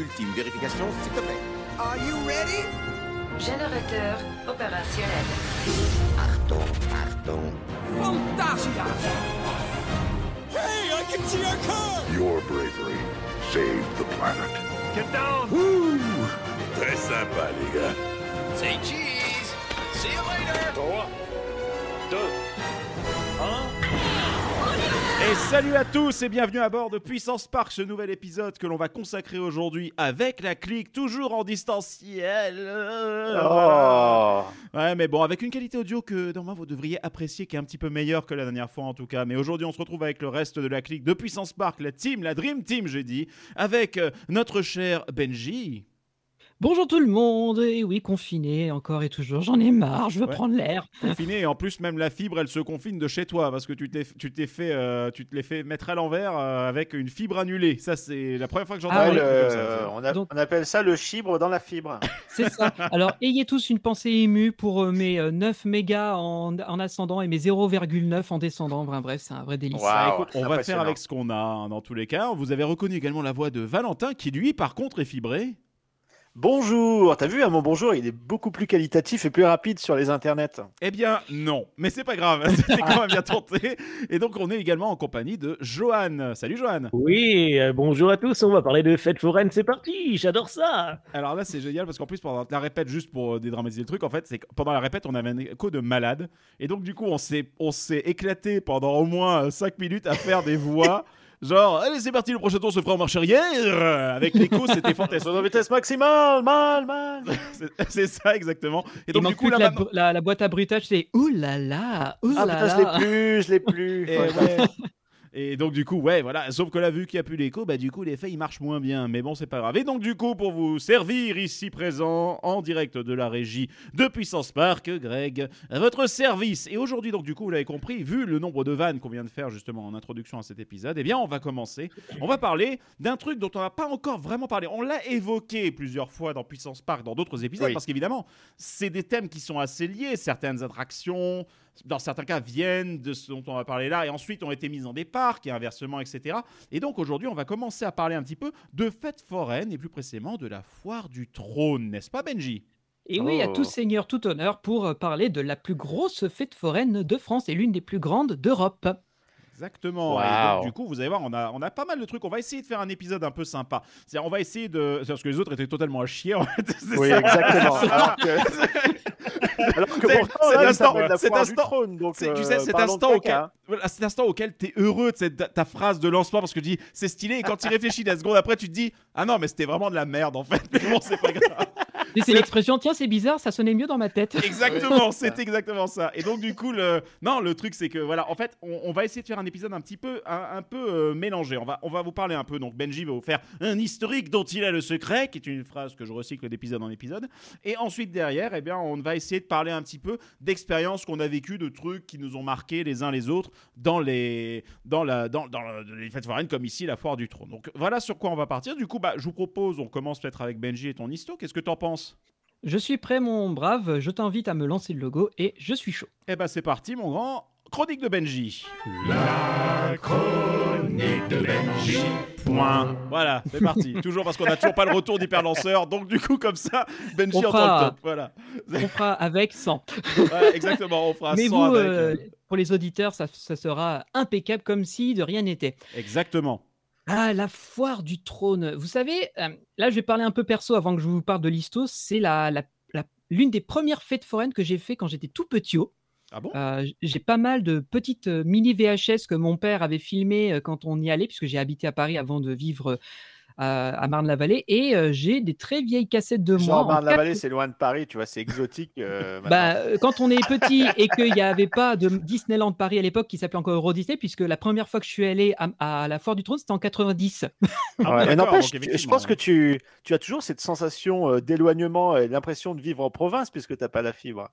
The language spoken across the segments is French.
ultime vérification, s'il te plaît. Are you ready? Générateur opérationnel. Achtung, Achtung. Fantasia! Hey, I can see our car! Your bravery saved the planet. Get down! Très sympa, les gars. Say cheese. See you later. 3, 2, 1. Et salut à tous et bienvenue à bord de Puissance Park, ce nouvel épisode que l'on va consacrer aujourd'hui avec la clique, toujours en distanciel. Oh. Ouais, mais bon, avec une qualité audio que normalement vous devriez apprécier, qui est un petit peu meilleure que la dernière fois en tout cas. Mais aujourd'hui, on se retrouve avec le reste de la clique de Puissance Park, la team, la Dream Team, j'ai dit, avec euh, notre cher Benji. Bonjour tout le monde, et oui, confiné encore et toujours, j'en ai marre, je veux Ouais. prendre l'air. Confiné et en plus même la fibre elle se confine de chez toi parce que tu t'es tu t'es fait euh, tu te l'es fait mettre à l'envers euh, avec une fibre annulée ça c'est la première fois que j'entends Ah oui. ça. on, a- Donc- on appelle ça le chibre dans la fibre. C'est ça. Alors, ayez tous une pensée émue pour euh, mes euh, 9 mégas en, en ascendant et mes 0,9 en descendant. Bref, bref, c'est un vrai délice. Wow. Écoute, on va faire avec ce qu'on a hein, dans tous les cas. Vous avez reconnu également la voix de Valentin qui lui par contre est fibré. Bonjour, t'as vu, hein, mon bonjour, il est beaucoup plus qualitatif et plus rapide sur les internets. Eh bien non, mais c'est pas grave, c'était quand même bien tenté. Et donc on est également en compagnie de Johan. Salut Johan. Oui, euh, bonjour à tous, on va parler de fête foraine, c'est parti, j'adore ça. Alors là, c'est génial parce qu'en plus, pendant la répète, juste pour euh, dédramatiser le truc, en fait, c'est que pendant la répète, on avait un écho de malade. Et donc, du coup, on s'est, on s'est éclaté pendant au moins 5 minutes à faire des voix. Genre, allez, c'est parti, le prochain tour se fera en marche arrière. Avec l'écho, c'était fantastique. La vitesse maximale, mal, mal. C'est- ça, exactement. Et donc, du coup, la, la- la boîte à bruitage, c'est ouh là là, ouh Ah là putain, je l'ai plus, je l'ai plus. Et, ouais. Et donc du coup, ouais, voilà. Sauf que là, vu qu'il n'y a plus l'écho, bah du coup, l'effet il marche moins bien. Mais bon, c'est pas grave. Et donc du coup, pour vous servir ici présent en direct de la régie de Puissance Park, Greg, à votre service. Et aujourd'hui, donc du coup, vous l'avez compris, vu le nombre de vannes qu'on vient de faire justement en introduction à cet épisode, eh bien, on va commencer. On va parler d'un truc dont on n'a pas encore vraiment parlé. On l'a évoqué plusieurs fois dans Puissance Park, dans d'autres épisodes, Oui. parce qu'évidemment, c'est des thèmes qui sont assez liés. Certaines attractions, dans certains cas, viennent de ce dont on va parler là, et ensuite ont été mises dans des parcs, et inversement, etc. Et donc aujourd'hui, on va commencer à parler un petit peu de fêtes foraines, et plus précisément de la foire du trône, n'est-ce pas, Benji? Et oui, à Oh. tout seigneur, tout honneur pour euh, parler de la plus grosse fête foraine de France et l'une des plus grandes d'Europe. Exactement. Et Waouh. donc, du coup, vous allez voir, on a, on a pas mal de trucs. On va essayer de faire un épisode un peu sympa. C'est-à-dire, on va essayer de. c'est Parce que les autres étaient totalement à chier, en fait. Oui, ça. exactement. Alors que, cet instant- tu euh, sais, cet instant, auquel, cet instant auquel tu es heureux de cette- ta, phrase de lancement parce que tu dis c'est stylé et quand tu réfléchis la seconde après tu te dis ah non mais c'était vraiment de la merde en fait mais bon c'est pas grave c'est l'expression, tiens, c'est bizarre, ça sonnait mieux dans ma tête. exactement c'est exactement ça. Et donc du coup le non le truc c'est que voilà en fait on, on va essayer de faire un épisode un petit peu un, un peu euh, mélangé. On va on va vous parler un peu. Donc Benji va vous faire un historique dont il a le secret qui est une phrase que je recycle d'épisode en épisode. Et ensuite derrière eh bien on va essayer de parler un petit peu d'expériences qu'on a vécues de trucs qui nous ont marqué les uns les autres dans les dans la dans, dans les fêtes foraines comme ici la foire du trône. Donc voilà sur quoi on va partir. Du coup bah je vous propose on commence peut-être avec Benji et ton histo. Qu'est-ce que t'en penses? Je suis prêt, mon brave, je t'invite à me lancer le logo et je suis chaud. Eh ben c'est parti mon grand chronique de Benji. La chronique de Benji. Point. Voilà, c'est parti. toujours parce qu'on a toujours pas le retour d'hyperlanceur, donc du coup comme ça, Benji On entend fera- le top. Voilà. On fera avec 100. Ouais, exactement, on fera Mais 100 vous, avec. euh, pour les auditeurs, ça, ça sera impeccable comme si de rien n'était. Exactement. Ah, la foire du trône. Vous savez, euh, là, je vais parler un peu perso avant que je vous parle de l'histo. C'est la, la- la- l'une des premières fêtes foraines que j'ai fait quand j'étais tout petit. Ah bon? Euh, j'ai pas mal de petites euh, mini VHS que mon père avait filmées quand on y allait, puisque j'ai habité à Paris avant de vivre à, à Marne-la-Vallée. Et euh, j'ai des très vieilles cassettes de moi. Genre, Marne-la-Vallée, quatre- c'est loin de Paris, tu vois, c'est exotique. euh, Bah, euh, quand on est petit et qu'il n'y avait pas de Disneyland Paris à l'époque qui s'appelait encore Euro Disney, puisque la première fois que je suis allé à, à la Foire du Trône, c'était en 90. Ah Ouais, mais n'empêche, donc je pense que tu, tu as toujours cette sensation d'éloignement et l'impression de vivre en province puisque tu n'as pas la fibre.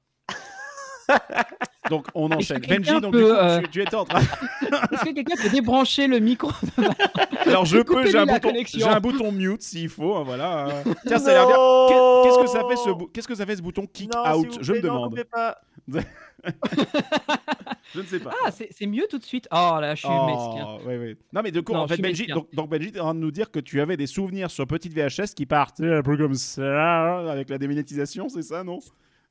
Donc on enchaîne. Benji, donc peut, du coup, euh, tu, tu étais en train. Est-ce que quelqu'un peut débrancher le micro Alors je peux, j'ai un, bouton, j'ai un bouton mute s'il faut. hein, voilà. Tiens, ça a l'air bien. Qu'est- Qu'est-ce que ça fait ce bou- Qu'est-ce que ça fait ce bouton kick Non, out? Je me plaît, demande. pas. Je ne sais pas. Ah, c'est c'est mieux tout de suite. Oh là, je suis mesquin. Oh, ouais, ouais. Non, mais de quoi Non, En fait, Benji, mesquin. donc, donc Benji, en train de nous dire que tu avais des souvenirs sur petite VHS qui partent un peu comme ça, avec la démonétisation, c'est ça, non?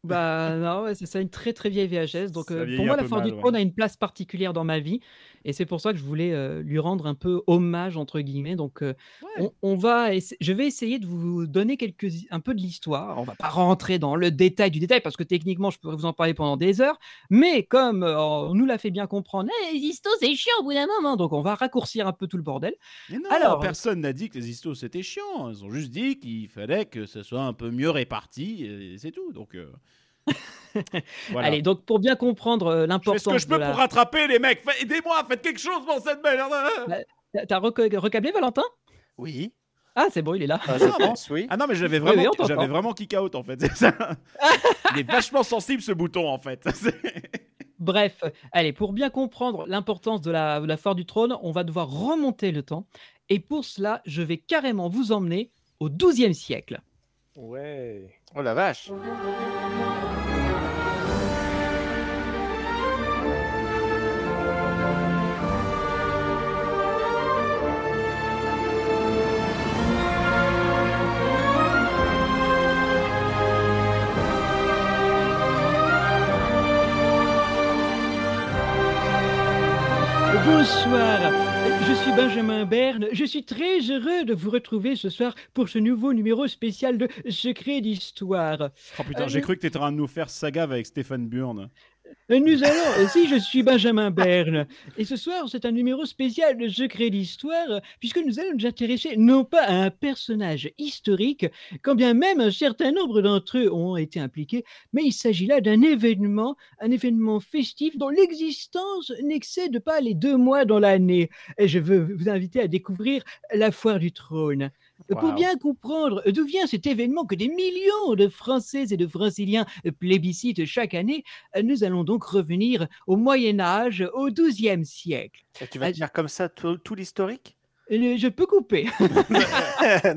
Bah non, ouais, c'est ça, une très très vieille VHS. Donc euh, pour moi, la Foire du ouais. Trône a une place particulière dans ma vie. Et c'est pour ça que je voulais euh, lui rendre un peu hommage, entre guillemets. Donc euh, on, on va je vais essayer de vous donner quelques, un peu de l'histoire. On va pas rentrer dans le détail du détail, parce que techniquement, je pourrais vous en parler pendant des heures. Mais comme euh, on nous l'a fait bien comprendre, Eh, les histos, c'est chiant au bout d'un moment. Donc on va raccourcir un peu tout le bordel. Mais non, Alors- personne n'a dit que les histos c'était chiant. Ils ont juste dit qu'il fallait que ce soit un peu mieux réparti, et c'est tout. Donc, voilà. Allez, donc pour bien comprendre euh, l'importance ce que je peux la... pour rattraper les mecs. Aidez-moi, faites quelque chose pour cette merde. Bah, T'as- recablé, Valentin? Oui. Ah, c'est bon, il est là. Ah, je pense, oui. Ah non, mais j'avais vraiment, oui, j'avais vraiment kick out en fait. c'est ça. Il est vachement sensible ce bouton en fait. Bref, allez, pour bien comprendre l'importance de la, de la foire du trône, on va devoir remonter le temps. Et pour cela, je vais carrément vous emmener au XIIe siècle. Ouais. Oh la vache. Bonsoir, je suis Benjamin Berne. Je suis très heureux de vous retrouver ce soir pour ce nouveau numéro spécial de Secret d'Histoire. Oh putain, Euh, j'ai cru que t'étais en train de nous faire saga avec Stéphane Burn. Nous allons, si je suis Benjamin Berne, et ce soir c'est un numéro spécial de Secret d'Histoire, puisque nous allons nous intéresser non pas à un personnage historique, quand bien même un certain nombre d'entre eux ont été impliqués, mais il s'agit là d'un événement, un événement festif dont l'existence n'excède pas les deux mois dans l'année. Et je veux vous inviter à découvrir la foire du trône. Pour bien comprendre d'où vient cet événement que des millions de Français et de Franciliens plébiscitent chaque année, euh, nous allons donc revenir au Moyen Âge, au XIIe siècle. Et tu vas Ah, tenir comme ça tout, tout l'historique? Euh, Je peux couper.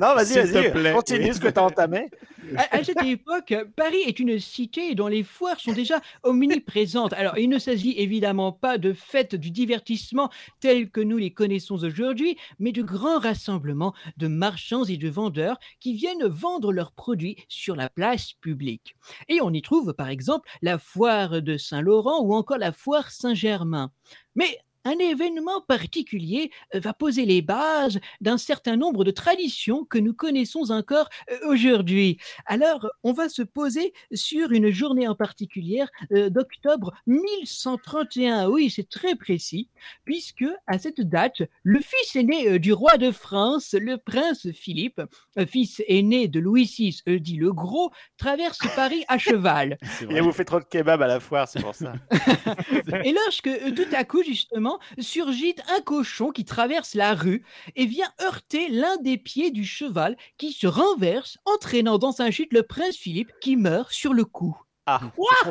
Non, vas-y, S'il te vas-y. plaît, Continue oui. ce que tu as entamé. À, à cette époque, Paris est une cité dont les foires sont déjà omniprésentes. Alors, il ne s'agit évidemment pas de fêtes du divertissement telles que nous les connaissons aujourd'hui, mais de grands rassemblements de marchands et de vendeurs qui viennent vendre leurs produits sur la place publique. Et on y trouve par exemple la foire de Saint-Laurent ou encore la foire Saint-Germain. Mais un événement particulier euh, va poser les bases d'un certain nombre de traditions que nous connaissons encore euh, aujourd'hui. Alors, on va se poser sur une journée en particulier euh, d'octobre 1131. Oui, c'est très précis, puisque à cette date, le fils aîné du roi de France, le prince Philippe, fils aîné de Louis VI, dit le Gros, traverse Paris à cheval. C'est Il vrai. a vous fait trop de kebab à la foire, c'est pour ça. Et lorsque tout à coup, justement, surgit un cochon qui traverse la rue et vient heurter l'un des pieds du cheval qui se renverse, entraînant dans sa chute le prince Philippe qui meurt sur le coup. Ah,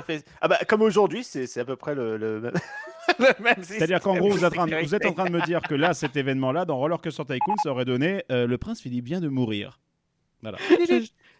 fait- ah bah, comme aujourd'hui, c'est à peu près le, le même. le même C'est-à-dire qu'en gros, vous êtes, en train de- vous êtes en sécurité. train de me dire que là, cet événement-là, dans Roller Coaster Tycoon, ça aurait donné euh, le prince Philippe vient de mourir. Voilà.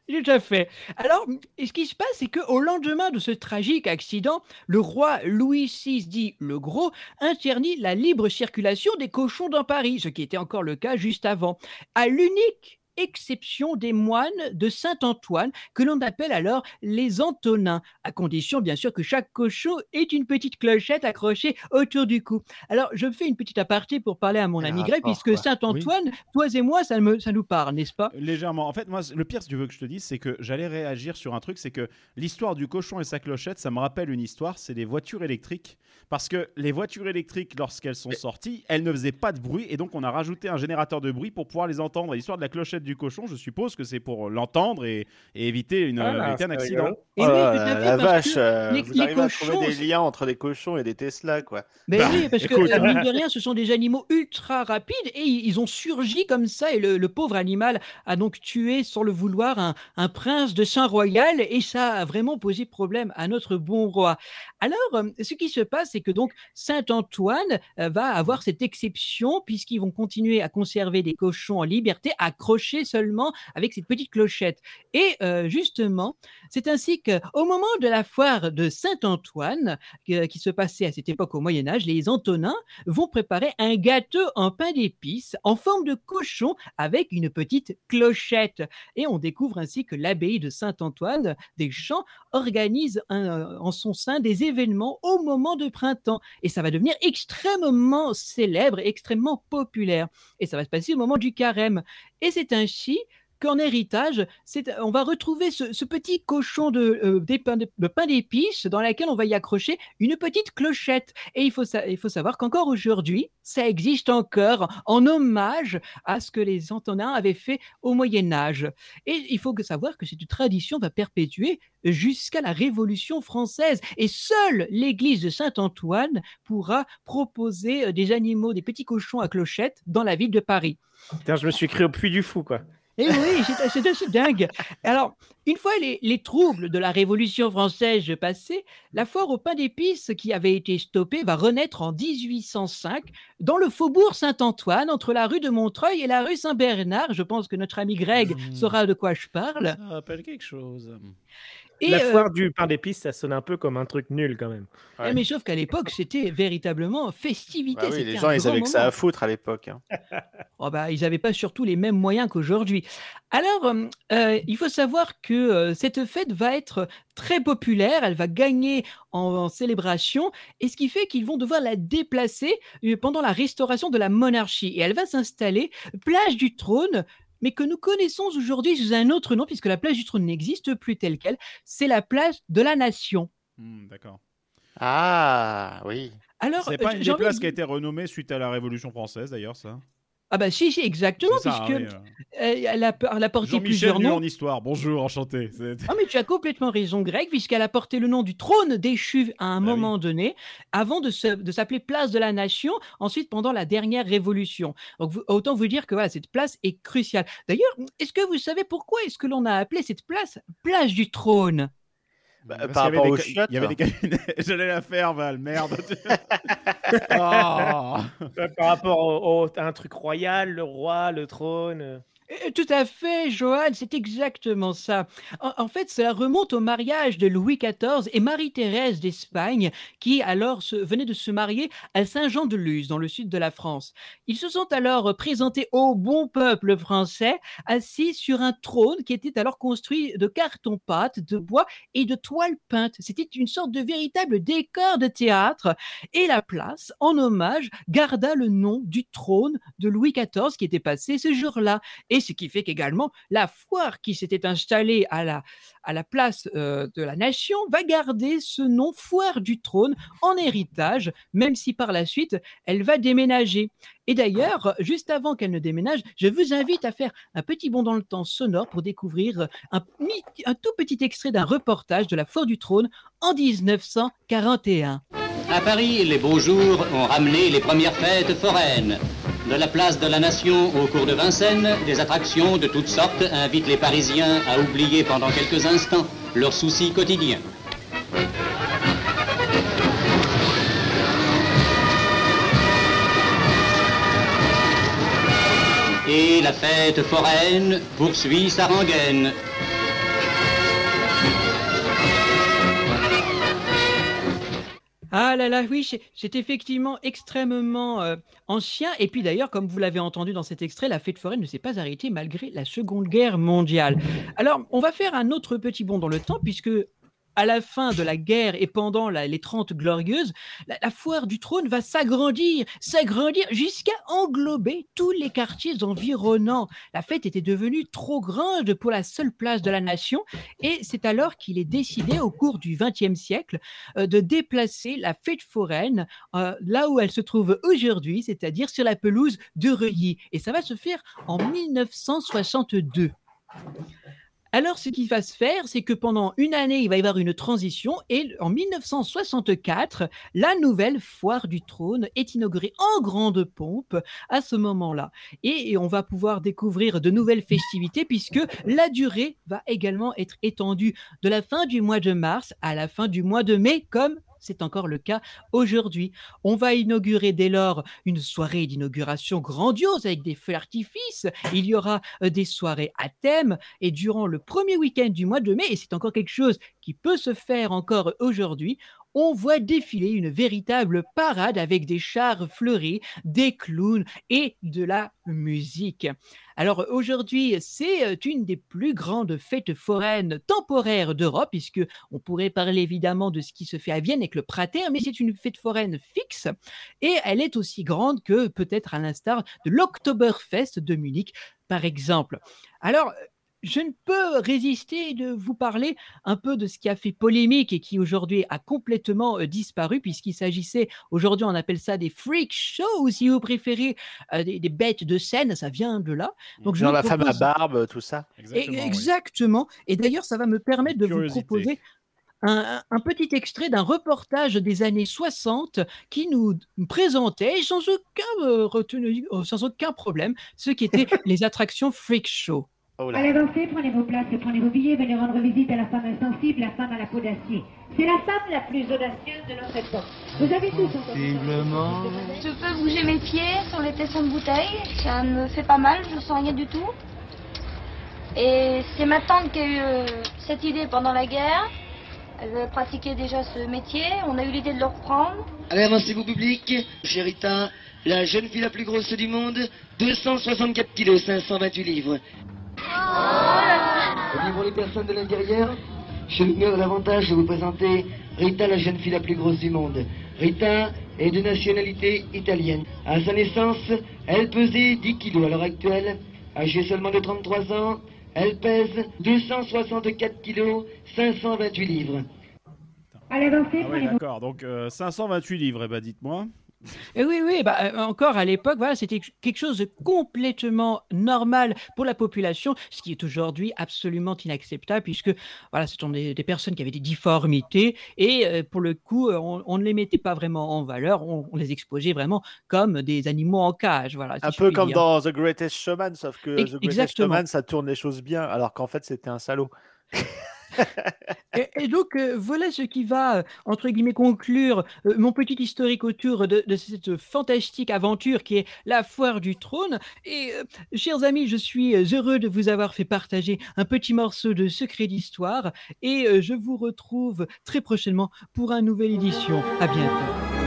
Tout à fait. Alors, ce qui se passe, c'est qu'au lendemain de ce tragique accident, le roi Louis VI, dit le Gros, interdit la libre circulation des cochons dans Paris, ce qui était encore le cas juste avant, à l'unique exception des moines de Saint-Antoine, que l'on appelle alors les Antonins, à condition bien sûr que chaque cochon ait une petite clochette accrochée autour du cou. Alors, je fais une petite aparté pour parler à mon ami rapport, puisque. Saint-Antoine, toi et moi, ça, me, ça nous parle, n'est-ce pas? Légèrement. En fait, moi, le pire, si tu veux que je te dise, c'est que j'allais réagir sur un truc, c'est que l'histoire du cochon et sa clochette, ça me rappelle une histoire, c'est les voitures électriques. Parce que les voitures électriques, lorsqu'elles sont sorties, elles ne faisaient pas de bruit, et donc on a rajouté un générateur de bruit pour pouvoir les entendre. L'histoire de la clochette du cochon, je suppose que c'est pour l'entendre et, et éviter, une, Ah, éviter un accident. Et Oh oui, la vache, euh, les- vous les arrivez à trouver cochons, des liens entre des cochons et des Tesla, quoi. Ben Bah, oui, parce que écoute. euh, mine de rien, ce sont des animaux ultra rapides et ils ont surgi comme ça. Et le, le pauvre animal a donc tué, sans le vouloir, un, un prince de Saint-Royal et ça a vraiment posé problème à notre bon roi. Alors, euh, ce qui se passe, c'est que donc Saint-Antoine va avoir cette exception puisqu'ils vont continuer à conserver des cochons en liberté accrochés seulement avec cette petite clochette. Et euh, justement, c'est ainsi qu'au moment de la foire de Saint-Antoine, euh, qui se passait à cette époque au Moyen Âge, les Antonins vont préparer un gâteau en pain d'épices en forme de cochon avec une petite clochette. Et on découvre ainsi que l'abbaye de Saint-Antoine des Champs organise un- en son sein des événements au moment de printemps. Et ça va devenir extrêmement célèbre, extrêmement populaire. Et ça va se passer au moment du carême. Et c'est ainsi qu'en héritage, c'est- on va retrouver ce, petit cochon de, euh, de, pain d'épices dans lequel on va y accrocher une petite clochette. Et il faut, savoir qu'encore aujourd'hui, ça existe encore en hommage à ce que les Antonins avaient fait au Moyen Âge. Et il faut que savoir que cette tradition va perpétuer jusqu'à la Révolution française. Et seule l'église de Saint-Antoine pourra proposer euh, des animaux, des petits cochons à clochette dans la ville de Paris. Je me suis cru au puits du fou, quoi. Et oui, c'est c'est assez dingue. Alors, une fois les, les troubles de la Révolution française passés, la foire au pain d'épices qui avait été stoppée va renaître en 1805 dans le faubourg Saint-Antoine, entre la rue de Montreuil et la rue Saint-Bernard. Je pense que notre ami Greg Mmh. saura de quoi je parle. Ça rappelle quelque chose. Et, la euh, foire du pain d'épices, ça sonne un peu comme un truc nul, quand même. Ouais. Mais sauf qu'à l'époque, c'était véritablement festivité. Bah oui, c'était les gens, ils avaient que ça à foutre à l'époque. hein. Oh bah, ils n'avaient pas surtout les mêmes moyens qu'aujourd'hui. Alors, euh, euh, il faut savoir que euh, cette fête va être très populaire, elle va gagner en, en célébration, et ce qui fait qu'ils vont devoir la déplacer pendant la restauration de la monarchie. Et elle va s'installer place du trône, mais que nous connaissons aujourd'hui sous un autre nom, puisque la place du trône n'existe plus telle qu'elle, c'est la place de la nation. Hmm, D'accord. Ah, oui. Alors, C'est pas euh, une j'ai des places de qui a été renommée suite à la Révolution française, d'ailleurs, ça? Ah bah si, si, exactement, ça, puisque oui, euh. euh, elle, a, elle a porté plusieurs noms. en histoire. Bonjour, enchanté. Ah mais tu as complètement raison Greg, puisqu'elle a porté le nom du trône déchu à un Bah oui. moment donné, avant de, s'appeler place de la nation, ensuite pendant la dernière révolution. Donc vous- autant vous dire que voilà, cette place est cruciale. D'ailleurs, est-ce que vous savez pourquoi est-ce que l'on a appelé cette place place du trône? Bah, Parce par rapport ca- chiottes, Il y avait hein. des cabinets. J'allais la faire, Val, merde. Oh. Euh, Par rapport au, au- à un truc royal, le roi, le trône. Euh. Tout à fait, Johan, c'est exactement ça. En, fait, cela remonte au mariage de Louis XIV et Marie-Thérèse d'Espagne, qui alors se, venaient de se marier à Saint-Jean-de-Luz, dans le sud de la France. Ils se sont alors présentés au bon peuple français, assis sur un trône qui était alors construit de carton-pâte, de bois et de toile peinte. C'était une sorte de véritable décor de théâtre. Et la place, en hommage, garda le nom du trône de Louis XIV qui était passé ce jour-là. Ce qui fait qu'également, la foire qui s'était installée à la, à la place euh, de la nation va garder ce nom foire du trône en héritage, même si par la suite, elle va déménager. Et d'ailleurs, juste avant qu'elle ne déménage, je vous invite à faire un petit bond dans le temps sonore pour découvrir un, un tout petit extrait d'un reportage de la foire du trône en 1941. À Paris, les beaux jours ont ramené les premières fêtes foraines. De la place de la Nation au cours de Vincennes, des attractions de toutes sortes invitent les Parisiens à oublier pendant quelques instants leurs soucis quotidiens. Et la fête foraine poursuit sa rengaine. Ah là là, oui, c'est- effectivement extrêmement euh, ancien. Et puis d'ailleurs, comme vous l'avez entendu dans cet extrait, la fête foraine ne s'est pas arrêtée malgré la Seconde Guerre mondiale. Alors, on va faire un autre petit bond dans le temps, puisque à la fin de la guerre et pendant les 30 glorieuses, la, la foire du trône va s'agrandir, s'agrandir jusqu'à englober tous les quartiers environnants. La fête était devenue trop grande pour la seule place de la nation et c'est alors qu'il est décidé au cours du XXe siècle euh, de déplacer la fête foraine euh, là où elle se trouve aujourd'hui, c'est-à-dire sur la pelouse de Reuilly. Et ça va se faire en 1962. Alors, ce qui va se faire, c'est que pendant une année, il va y avoir une transition et en 1964, la nouvelle foire du trône est inaugurée en grande pompe à ce moment-là. Et, et on va pouvoir découvrir de nouvelles festivités puisque la durée va également être étendue de la fin du mois de mars à la fin du mois de mai, comme c'est encore le cas aujourd'hui. On va inaugurer dès lors une soirée d'inauguration grandiose avec des feux d'artifice. Il y aura euh, des soirées à thème et durant le premier week-end du mois de mai, et c'est encore quelque chose qui peut se faire encore aujourd'hui, on voit défiler une véritable parade avec des chars fleuris, des clowns et de la musique. Alors aujourd'hui, c'est euh, une des plus grandes fêtes foraines temporaires d'Europe, puisque on pourrait parler évidemment de ce qui se fait à Vienne avec le Prater, mais c'est une fête foraine fixe et elle est aussi grande que peut-être à l'instar de l'Oktoberfest de Munich, par exemple. Alors, je ne peux résister de vous parler un peu de ce qui a fait polémique et qui aujourd'hui a complètement euh, disparu, puisqu'il s'agissait, aujourd'hui on appelle ça des freak shows, ou si vous préférez, euh, des, des bêtes de scène, ça vient de là. Donc, je Genre vous la femme à barbe, tout ça. et- Exactement. Et d'ailleurs, ça va me permettre de vous proposer un, un petit extrait d'un reportage des années 60 qui nous présentait sans aucun, euh, retenu- euh, sans aucun problème ce qui étaient les attractions freak show. Oh danser, prenez vos places et prenez vos billets, venez rendre visite à la femme insensible, la femme à la peau d'acier. C'est la femme la plus audacieuse de notre époque. Vous avez tous entendu Je peux bouger mes pieds sur les tessons de bouteille, ça me fait pas mal, je sens rien du tout. Et c'est ma tante qui a eu cette idée pendant la guerre. Elle pratiquait déjà ce métier, on a eu l'idée de le reprendre. Allez, avancez-vous, public. Chérita, la jeune fille la plus grosse du monde, 264 kilos, 528 livres. Et puis pour les personnes de l'intérieur, j'ai l'honneur et l'avantage de vous présenter Rita, la jeune fille la plus grosse du monde. Rita est de nationalité italienne. À sa naissance, elle pesait 10 kilos. À l'heure actuelle, âgée seulement de 33 ans, elle pèse 264 kilos, 528 livres. Allez danser, Ah ouais, d'accord. Donc euh, 528 livres, eh ben dites-moi. Et oui, oui, bah, euh, encore à l'époque, voilà, c'était quelque chose de complètement normal pour la population, ce qui est aujourd'hui absolument inacceptable, puisque voilà, ce sont des, des personnes qui avaient des difformités, et euh, pour le coup, euh, on, on ne les mettait pas vraiment en valeur, on, on les exposait vraiment comme des animaux en cage. Voilà, si Un peu comme dire. dans The Greatest Showman, sauf que Ex- The Greatest. Showman, ça tourne les choses bien, alors qu'en fait, c'était un salaud. Et, donc, euh, voilà ce qui va, euh, entre guillemets, conclure euh, mon petit historique autour de, cette fantastique aventure qui est la foire du trône. Et, chers amis, je suis heureux de vous avoir fait partager un petit morceau de secret d'histoire. Et je vous retrouve très prochainement pour une nouvelle édition. À bientôt.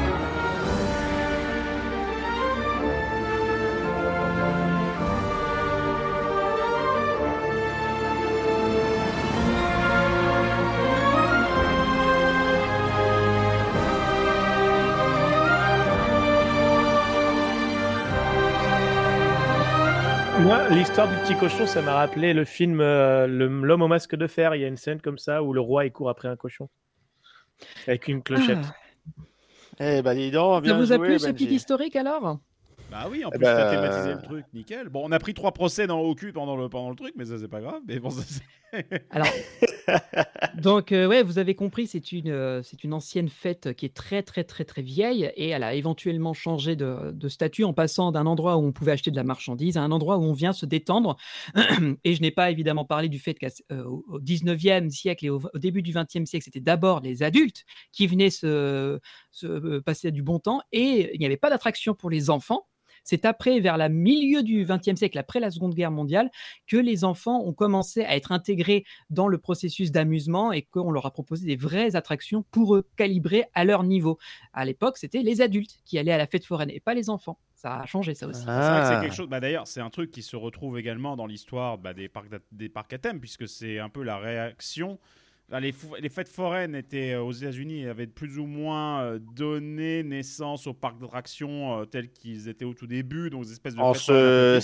L'histoire du petit cochon, ça m'a rappelé le film euh, L'homme au masque de fer. Il y a une scène comme ça où le roi il court après un cochon avec une clochette. Ah. Eh ben, dis donc, Ça vous a plu ce petit historique alors? Bah oui, en Eh plus, t'as ben, thématisé le truc, nickel. Bon, on a pris trois procès dans, au cul pendant le, pendant le truc, mais ça, c'est pas grave. Mais bon, ça, c'est- Alors, donc, euh, ouais, vous avez compris, c'est une, euh, une ancienne fête qui est très, très, très, très vieille et elle a éventuellement changé de, statut en passant d'un endroit où on pouvait acheter de la marchandise à un endroit où on vient se détendre. Et je n'ai pas évidemment parlé du fait qu'au 19e siècle et au, début du 20e siècle, c'était d'abord les adultes qui venaient se, se euh, passer du bon temps et il n'y avait pas d'attraction pour les enfants. C'est après, vers le milieu du XXe siècle, après la Seconde Guerre mondiale, que les enfants ont commencé à être intégrés dans le processus d'amusement et qu'on leur a proposé des vraies attractions pour eux, calibrées à leur niveau. À l'époque, c'était les adultes qui allaient à la fête foraine et pas les enfants. Ça a changé, ça aussi. C'est vrai que c'est Ah. quelque chose. Bah, D'ailleurs, c'est un truc qui se retrouve également dans l'histoire bah, des, parcs des parcs à thème, puisque c'est un peu la réaction. Les, fêtes foraines étaient euh, aux États-Unis et avaient plus ou moins euh, donné naissance aux parcs d'attractions euh, tels qu'ils étaient au tout début, donc des espèces de En se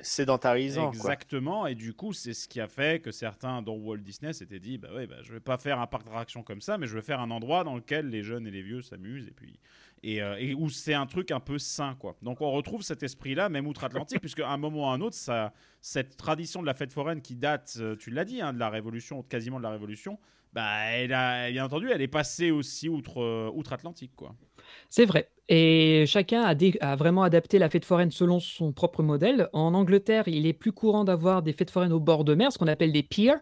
sédentarisant. quoi. Exactement, et du coup, c'est ce qui a fait que certains, dont Walt Disney, s'étaient dit bah ouais, bah, je vais pas faire un parc d'attractions comme ça, mais je vais faire un endroit dans lequel les jeunes et les vieux s'amusent, et puis. Et, euh, et où c'est un truc un peu sain, quoi. Donc on retrouve cet esprit-là, même outre-Atlantique, puisque à un moment ou à un autre, ça, cette tradition de la fête foraine qui date, euh, tu l'as dit, hein, de la Révolution, quasiment de la Révolution, bah, elle a, bien entendu, elle est passée aussi outre, euh, outre-Atlantique, quoi. C'est vrai. Et chacun a, dé- a vraiment adapté la fête foraine selon son propre modèle. En Angleterre, il est plus courant d'avoir des fêtes foraines au bord de mer, ce qu'on appelle des piers.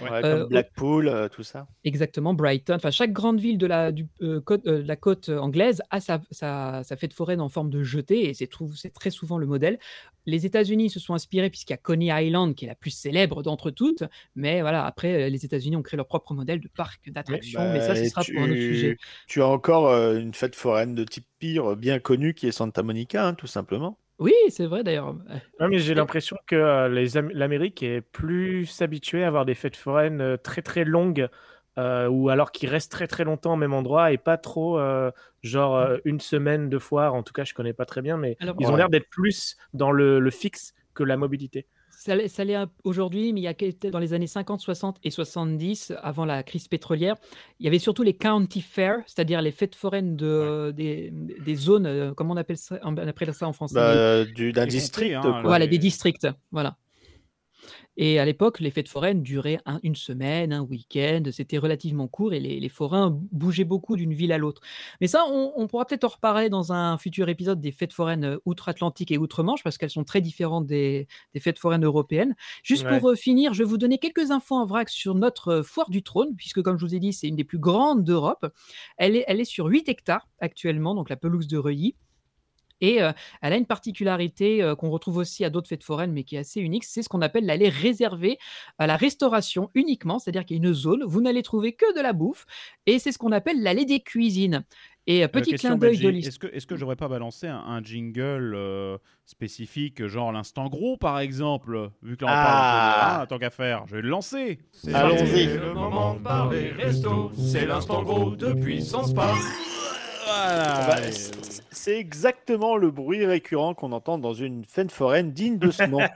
Ouais, Euh, comme Blackpool, euh, tout ça. Exactement, Brighton. Enfin, chaque grande ville de la, du, euh, côte, euh, de la côte anglaise a sa, sa, sa fête foraine en forme de jetée et c'est très souvent le modèle. Les États-Unis se sont inspirés puisqu'il y a Coney Island qui est la plus célèbre d'entre toutes, mais voilà, après, euh, les États-Unis ont créé leur propre modèle de parc d'attractions, mais ça, ce Bah, sera tu, pour un autre sujet. Tu as encore euh, une fête foraine de type pire bien connue qui est Santa Monica, hein, tout simplement. Oui, c'est vrai d'ailleurs. Ouais, mais j'ai l'impression que euh, l'Amérique est plus habituée à avoir des fêtes foraines euh, très très longues, euh, ou alors qui restent très très longtemps au même endroit et pas trop euh, genre euh, une semaine de foire. En tout cas, je connais pas très bien, mais Alors- ils ont Ouais. l'air d'être plus dans le, le fixe que la mobilité. Ça, l'est- ça l'est aujourd'hui, mais il y a quelques- dans les années 50, 60 et 70, avant la crise pétrolière, il y avait surtout les county fairs, c'est-à-dire les fêtes foraines de, des, des zones, comment on appelle ça, on appelle ça en français? Bah, Des- du- d'un Les district. comtés, hein, quoi. Voilà, les- des districts, voilà. Et à l'époque, les fêtes foraines duraient un- une semaine, un week-end, c'était relativement court et les, les forains bougeaient beaucoup d'une ville à l'autre. Mais ça, on, on pourra peut-être en reparler dans un futur épisode des fêtes foraines euh, outre-Atlantique et outre-Manche, parce qu'elles sont très différentes des, des fêtes foraines européennes. Juste Ouais. pour euh, finir, je vais vous donner quelques infos en vrac sur notre euh, foire du trône, puisque comme je vous ai dit, c'est une des plus grandes d'Europe. Elle est, elle est sur 8 hectares actuellement, donc la pelouse de Reuilly. Et euh, elle a une particularité euh, qu'on retrouve aussi à d'autres fêtes foraines, mais qui est assez unique, c'est ce qu'on appelle l'allée réservée à la restauration uniquement, c'est-à-dire qu'il y a une zone, vous n'allez trouver que de la bouffe, et c'est ce qu'on appelle l'allée des cuisines. Et euh, petit clin d'œil de l'histoire. Est-ce que, est-ce que je devrais pas balancer un, un jingle euh, spécifique, genre l'instant gros par exemple Vu que là on Ah. parle de- ah, tant qu'à faire, je vais le lancer. Allons-y. C'est le moment de parler resto, c'est l'instant gros de puissance pas. Voilà. Bah, c'est exactement le bruit récurrent qu'on entend dans une fête foraine digne de ce nom.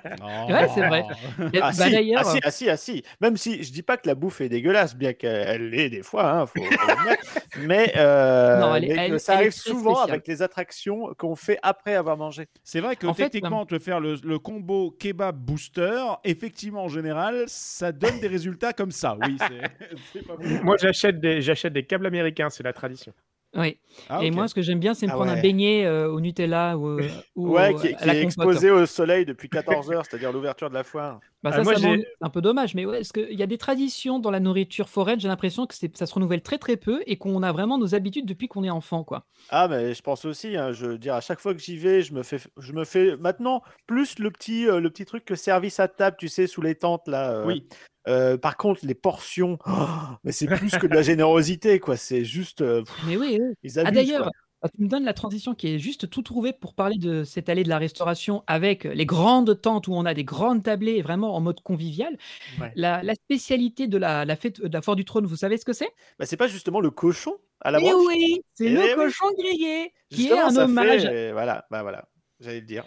Ouais, c'est vrai. Et, Ah, bah, si, ah si, ah si, ah si. Même si je dis pas que la bouffe est dégueulasse, bien qu'elle l'est des fois, hein, faut, faut mais, euh, Non, elle est- mais elle- ça elle arrive souvent spéciale. avec les attractions qu'on fait après avoir mangé. C'est vrai que En fait, techniquement, te faire le, le combo kebab booster, effectivement, en général, ça donne des résultats comme ça. Oui, c'est- c'est pas faux. Moi, j'achète des, j'achète des câbles américains, c'est la tradition. Oui. Ah, Et moi, ce que j'aime bien, c'est me Ah prendre un beignet euh, au Nutella ou, euh, ou ouais, qui, à qui la est compote. exposé au soleil depuis 14 heures, c'est-à-dire l'ouverture de la foire. Bah, Ah, ça, c'est un peu dommage, mais ouais, est-ce qu'il y a des traditions dans la nourriture foraine J'ai l'impression que c'est- ça se renouvelle très très peu et qu'on a vraiment nos habitudes depuis qu'on est enfant, quoi. Ah, mais je pense aussi, hein, je veux dire, à chaque fois que j'y vais, je me fais, je me fais maintenant plus le petit, euh, le petit truc que service à table, tu sais, sous les tentes là. euh, Oui. euh, par contre, les portions, oh, mais c'est plus que de la générosité, quoi. C'est juste, euh, pff, Mais oui, oui. ils Ah abusent. d'ailleurs, quoi. Tu me donnes la transition qui est juste tout trouvée pour parler de cette allée de la restauration avec les grandes tentes où on a des grandes tablées vraiment en mode convivial. Ouais. La, la spécialité de la, la fête de la foire du trône, vous savez ce que c'est? Bah, c'est pas justement le cochon à la Eh branche? oui, c'est Eh le oui. cochon grillé qui Justement, est un hommage. fait, voilà, bah voilà, j'allais le dire.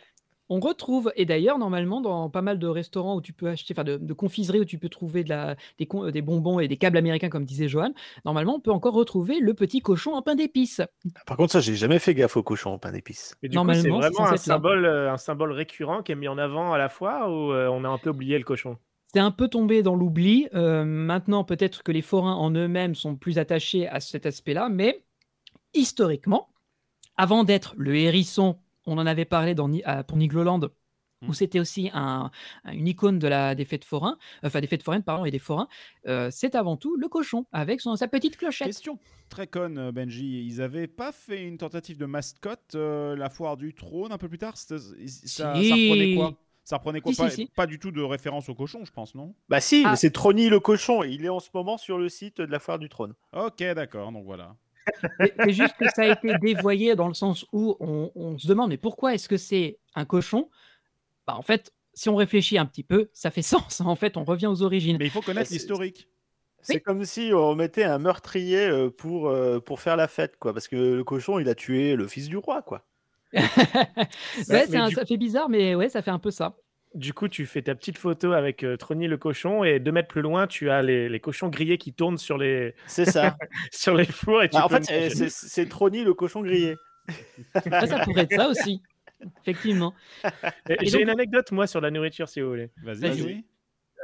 On retrouve, et d'ailleurs, normalement, dans pas mal de restaurants où tu peux acheter, enfin de, de confiseries où tu peux trouver de la, des, con- euh, des bonbons et des câbles américains, comme disait Johan, normalement, on peut encore retrouver le petit cochon en pain d'épices. Par contre, ça, j'ai jamais fait gaffe au cochon au pain d'épices. Et du coup, c'est Normalement, c'est vraiment un symbole, euh, un symbole récurrent qui est mis en avant à la fois ou euh, on a un peu oublié le cochon? C'est un peu tombé dans l'oubli. Euh, maintenant, peut-être que les forains en eux-mêmes sont plus attachés à cet aspect-là, mais historiquement, avant d'être le hérisson, on en avait parlé dans, à- pour Nigloland, où c'était aussi un, un- une icône de la, des fêtes forains, enfin des fêtes foraines, pardon, et des forains, euh, c'est avant tout le cochon, avec son, sa petite clochette. Question très conne, euh, Benji. Ils avaient pas fait une tentative de mascotte, euh, la foire du trône, un peu plus tard? Ça, ça Si. reprenait quoi? Ça reprenait quoi? Si, si, pas, si. pas du tout de référence au cochon, je pense, non? Bah si, Ah. mais c'est Trony le cochon. Il est en ce moment sur le site de la foire du trône. Ok, d'accord, donc voilà. Mais C'est juste que ça a été dévoyé dans le sens où on, on se demande, mais pourquoi est-ce que c'est un cochon? Bah, En fait, si on réfléchit un petit peu, ça fait sens. En fait, on revient aux origines. Mais il faut connaître c'est- l'historique. C'est Oui. comme si on mettait un meurtrier euh, pour, euh, pour faire la fête, quoi. Parce que le cochon, il a tué le fils du roi, quoi. Ouais, un- du- ça fait bizarre, mais ouais, ça fait un peu ça. Du coup, tu fais ta petite photo avec euh, Trony le cochon et deux mètres plus loin, tu as les, les cochons grillés qui tournent sur les, C'est ça. sur les fours et tu Bah, en fait, c'est- c'est Trony le cochon grillé. Ouais, ça pourrait être ça aussi. Effectivement. Et Et J'ai donc- une anecdote, moi, sur la nourriture, si vous voulez. Vas-y, Vas-y. vas-y.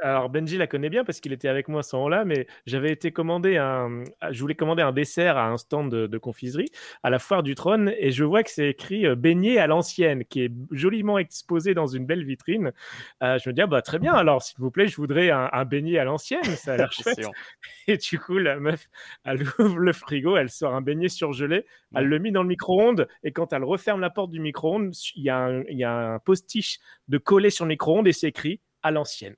Alors Benji la connaît bien parce qu'il était avec moi à ce moment-là, mais j'avais été commandé un, je voulais commander un dessert à un stand de, de confiserie à la foire du trône et je vois que c'est écrit euh, beignet à l'ancienne qui est joliment exposé dans une belle vitrine. Euh, je me dis ah bah très bien alors s'il vous plaît je voudrais un, un beignet à l'ancienne, ça a l'air chouette. Et du coup la meuf elle ouvre le frigo, elle sort un beignet surgelé, elle le met dans le micro-ondes et quand elle referme la porte du micro-ondes, il y a un, il y a un postiche de coller sur le micro-ondes et c'est écrit à l'ancienne.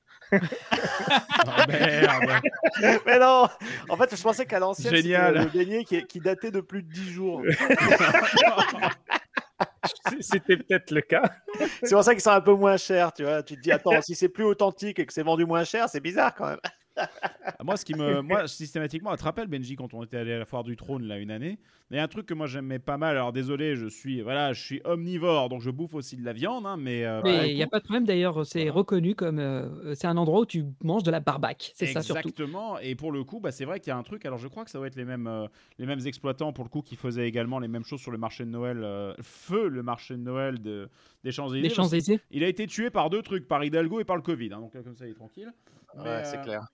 Merde. Mais non En fait, je pensais qu'à l'ancienne, c'était le beignet qui, qui datait de plus de 10 jours. C'était peut-être le cas. C'est pour ça qu'ils sont un peu moins chers, tu vois. Tu te dis, attends, si c'est plus authentique et que c'est vendu moins cher, c'est bizarre quand même. Ah, Moi, ce qui me, moi, systématiquement, tu te rappelles, Benji, quand on était allé à la foire du trône, là, une année, il y a un truc que moi j'aimais pas mal. Alors, désolé, je suis, voilà, je suis omnivore, donc je bouffe aussi de la viande, hein, mais. euh, Mais bah, il n'y a pas de problème d'ailleurs, c'est reconnu comme. euh, c'est un endroit où tu manges de la barbaque. C'est ça surtout. Exactement. Et pour le coup, bah, c'est vrai qu'il y a un truc. Alors, je crois que ça doit être les mêmes, euh, les mêmes exploitants pour le coup qui faisaient également les mêmes choses sur le marché de Noël. euh, feu le marché de Noël de, des Champs-Élysées. Des Champs-Élysées. Il a été tué par deux trucs, par Hidalgo et par le Covid. hein, donc là, comme ça, il est tranquille. Ouais, c'est clair.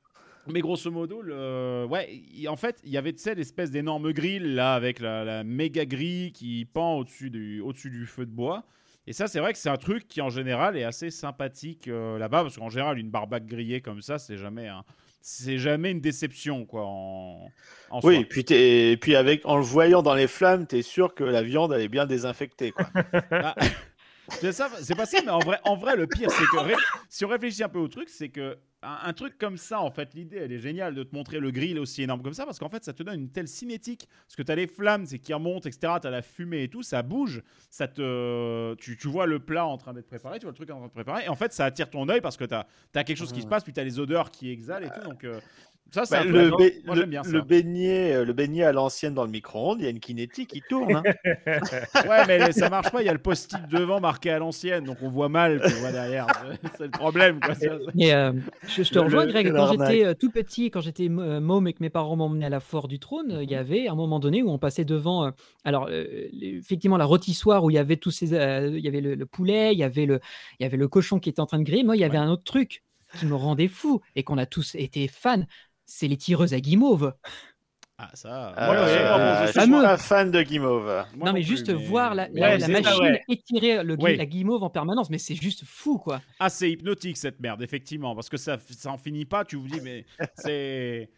Mais grosso modo, le... ouais, en fait, il y avait tu sais, l'espèce d'énorme grille là avec la, la méga grille qui pend au-dessus du, au-dessus du feu de bois. Et ça, c'est vrai que c'est un truc qui en général est assez sympathique euh, là-bas parce qu'en général, une barbaque grillée comme ça, c'est jamais un- c'est jamais une déception quoi. En, en Oui, soi. et puis, t'es- et puis avec, en le voyant dans les flammes, tu es sûr que la viande, elle est bien désinfectée. Quoi. Ah, c'est ça, c'est pas ça, mais en vrai, en vrai, le pire, c'est que ré- si on réfléchit un peu au truc, c'est que un, un truc comme ça, en fait, l'idée, elle est géniale de te montrer le grill aussi énorme comme ça, parce qu'en fait, ça te donne une telle cinétique, parce que t'as les flammes, c'est qui remontent, etc. T'as la fumée et tout, ça bouge, ça te, tu, tu vois le plat en train d'être préparé, tu vois le truc en train de préparer, et en fait, ça attire ton œil parce que t'as as quelque chose qui se passe, puis t'as les odeurs qui exhalent et tout, donc. euh, ça, c'est Bah, un le, Moi, le- j'aime bien ça. le beignet, euh, le beignet à l'ancienne dans le micro-ondes, il y a une kinétique qui tourne. hein. Ouais, mais ça marche pas. Il y a le post-it devant marqué à l'ancienne, donc on voit mal qu'on voit derrière. C'est le problème. Quoi. Ça- Mais euh, je, je te Le- rejoins, Greg. Quand j'étais euh, tout petit, quand j'étais euh, môme et que mes parents m'emmenaient à la foire du trône, euh, il y avait un moment donné où on passait devant, euh, alors euh, effectivement la rôtissoire où il y avait tous ces, euh, il y avait le, le poulet, il y avait le, il y avait le cochon qui était en train de griller. Moi, il y avait un autre truc qui me rendait fou et qu'on a tous été fans. C'est les tireuses à guimauve. Ah, ça. Euh, je suis fameux. pas fan de guimauve. non, mais juste voir la, mais- la- Ouais, la c'est ça, machine ouais. étirer le, la guimauve en permanence, mais c'est juste fou, quoi. Ah, c'est hypnotique cette merde, effectivement, parce que ça, ça en finit pas. Tu vous dis, mais c'est.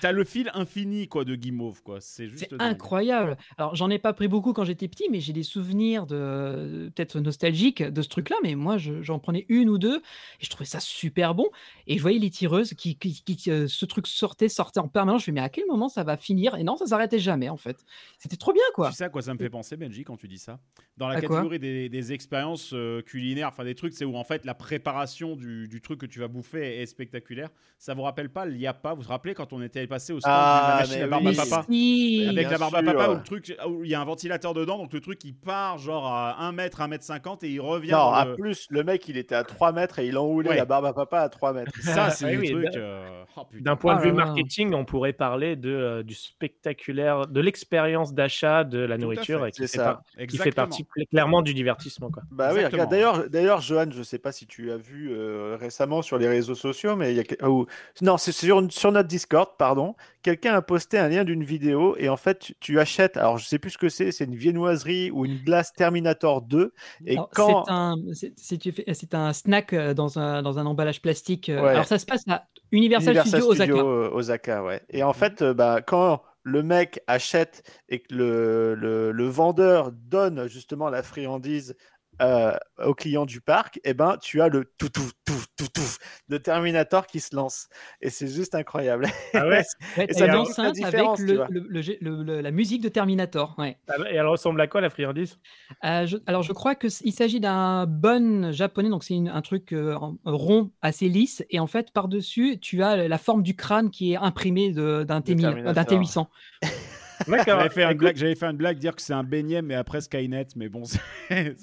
T'as le fil infini quoi de guimauve quoi. C'est juste. Incroyable. Alors, j'en ai pas pris beaucoup quand j'étais petit, mais j'ai des souvenirs de peut-être nostalgiques de ce truc-là. Mais moi, je- j'en prenais une ou deux et je trouvais ça super bon. Et je voyais les tireuses qui, qui, qui- euh, ce truc sortait, sortait en permanence. Je me mais à quel moment ça va finir? Et non, ça s'arrêtait jamais en fait. C'était trop bien, quoi. Tu sais à quoi ça me fait penser, Benji, quand tu dis ça? Dans la À catégorie des, des expériences euh, culinaires, enfin des trucs, c'est où en fait la préparation du, du truc que tu vas bouffer est spectaculaire. Ça vous rappelle pas l'IAPA Vous vous rappelez quand on était passé au stand Ah, de la machine mais à barbe oui. à papa Si. Avec la barbe à papa où le truc, où il y a un ventilateur dedans, donc le truc il part genre à 1 mètre, 1 mètre 50 et il revient. Non, à le- plus, le mec, il était à 3 mètres et il enroulait Ouais. la barbe à papa à 3 mètres. Ça, c'est Ah des oui, trucs. d'un- euh, oh. D'un point Oh de vue là. marketing, on pourrait parler de, euh, du spectaculaire, de l'expérience d'achat de la Tout nourriture fait, et qui, fait, ça. par- qui fait Exactement. partie cl- clairement du divertissement. Quoi. Bah oui, regarde, d'ailleurs, d'ailleurs, Johan, je sais pas si tu as vu euh, récemment sur les réseaux sociaux, mais il y a ou- non, c'est sur, sur notre Discord, pardon. Quelqu'un a posté un lien d'une vidéo et en fait, tu, tu achètes. Alors, je sais plus ce que c'est. C'est une viennoiserie ou une glace Terminator 2. Et Alors, quand C'est un, snack euh, dans un, dans un emballage plastique. euh, Ouais. Alors, ça se passe à Universal, Universal Studios Osaka. euh, Osaka, ouais. Et en fait, euh, bah, quand le mec achète et que le, le, le vendeur donne justement la friandise euh, au client du parc, et ben tu as le tout tout tout tout tout de Terminator qui se lance. Et c'est juste incroyable. Ah ouais? Et ça une fait toute la enceinte différence, avec le, vois. le- le gé- le- le- la musique de Terminator. Ouais. Ah ouais, Et elle ressemble à quoi la friandise? Euh, je- alors, je crois que c- il s'agit d'un bon japonais, donc c'est un truc euh, rond, assez lisse, et en fait, par-dessus, tu as la forme du crâne qui est imprimée de- d'un T1000 Terminator. d'un T800. J'avais fait, une Écoute, blague, j'avais fait une blague dire que c'est un beignet, mais après Skynet, mais bon, J'ai-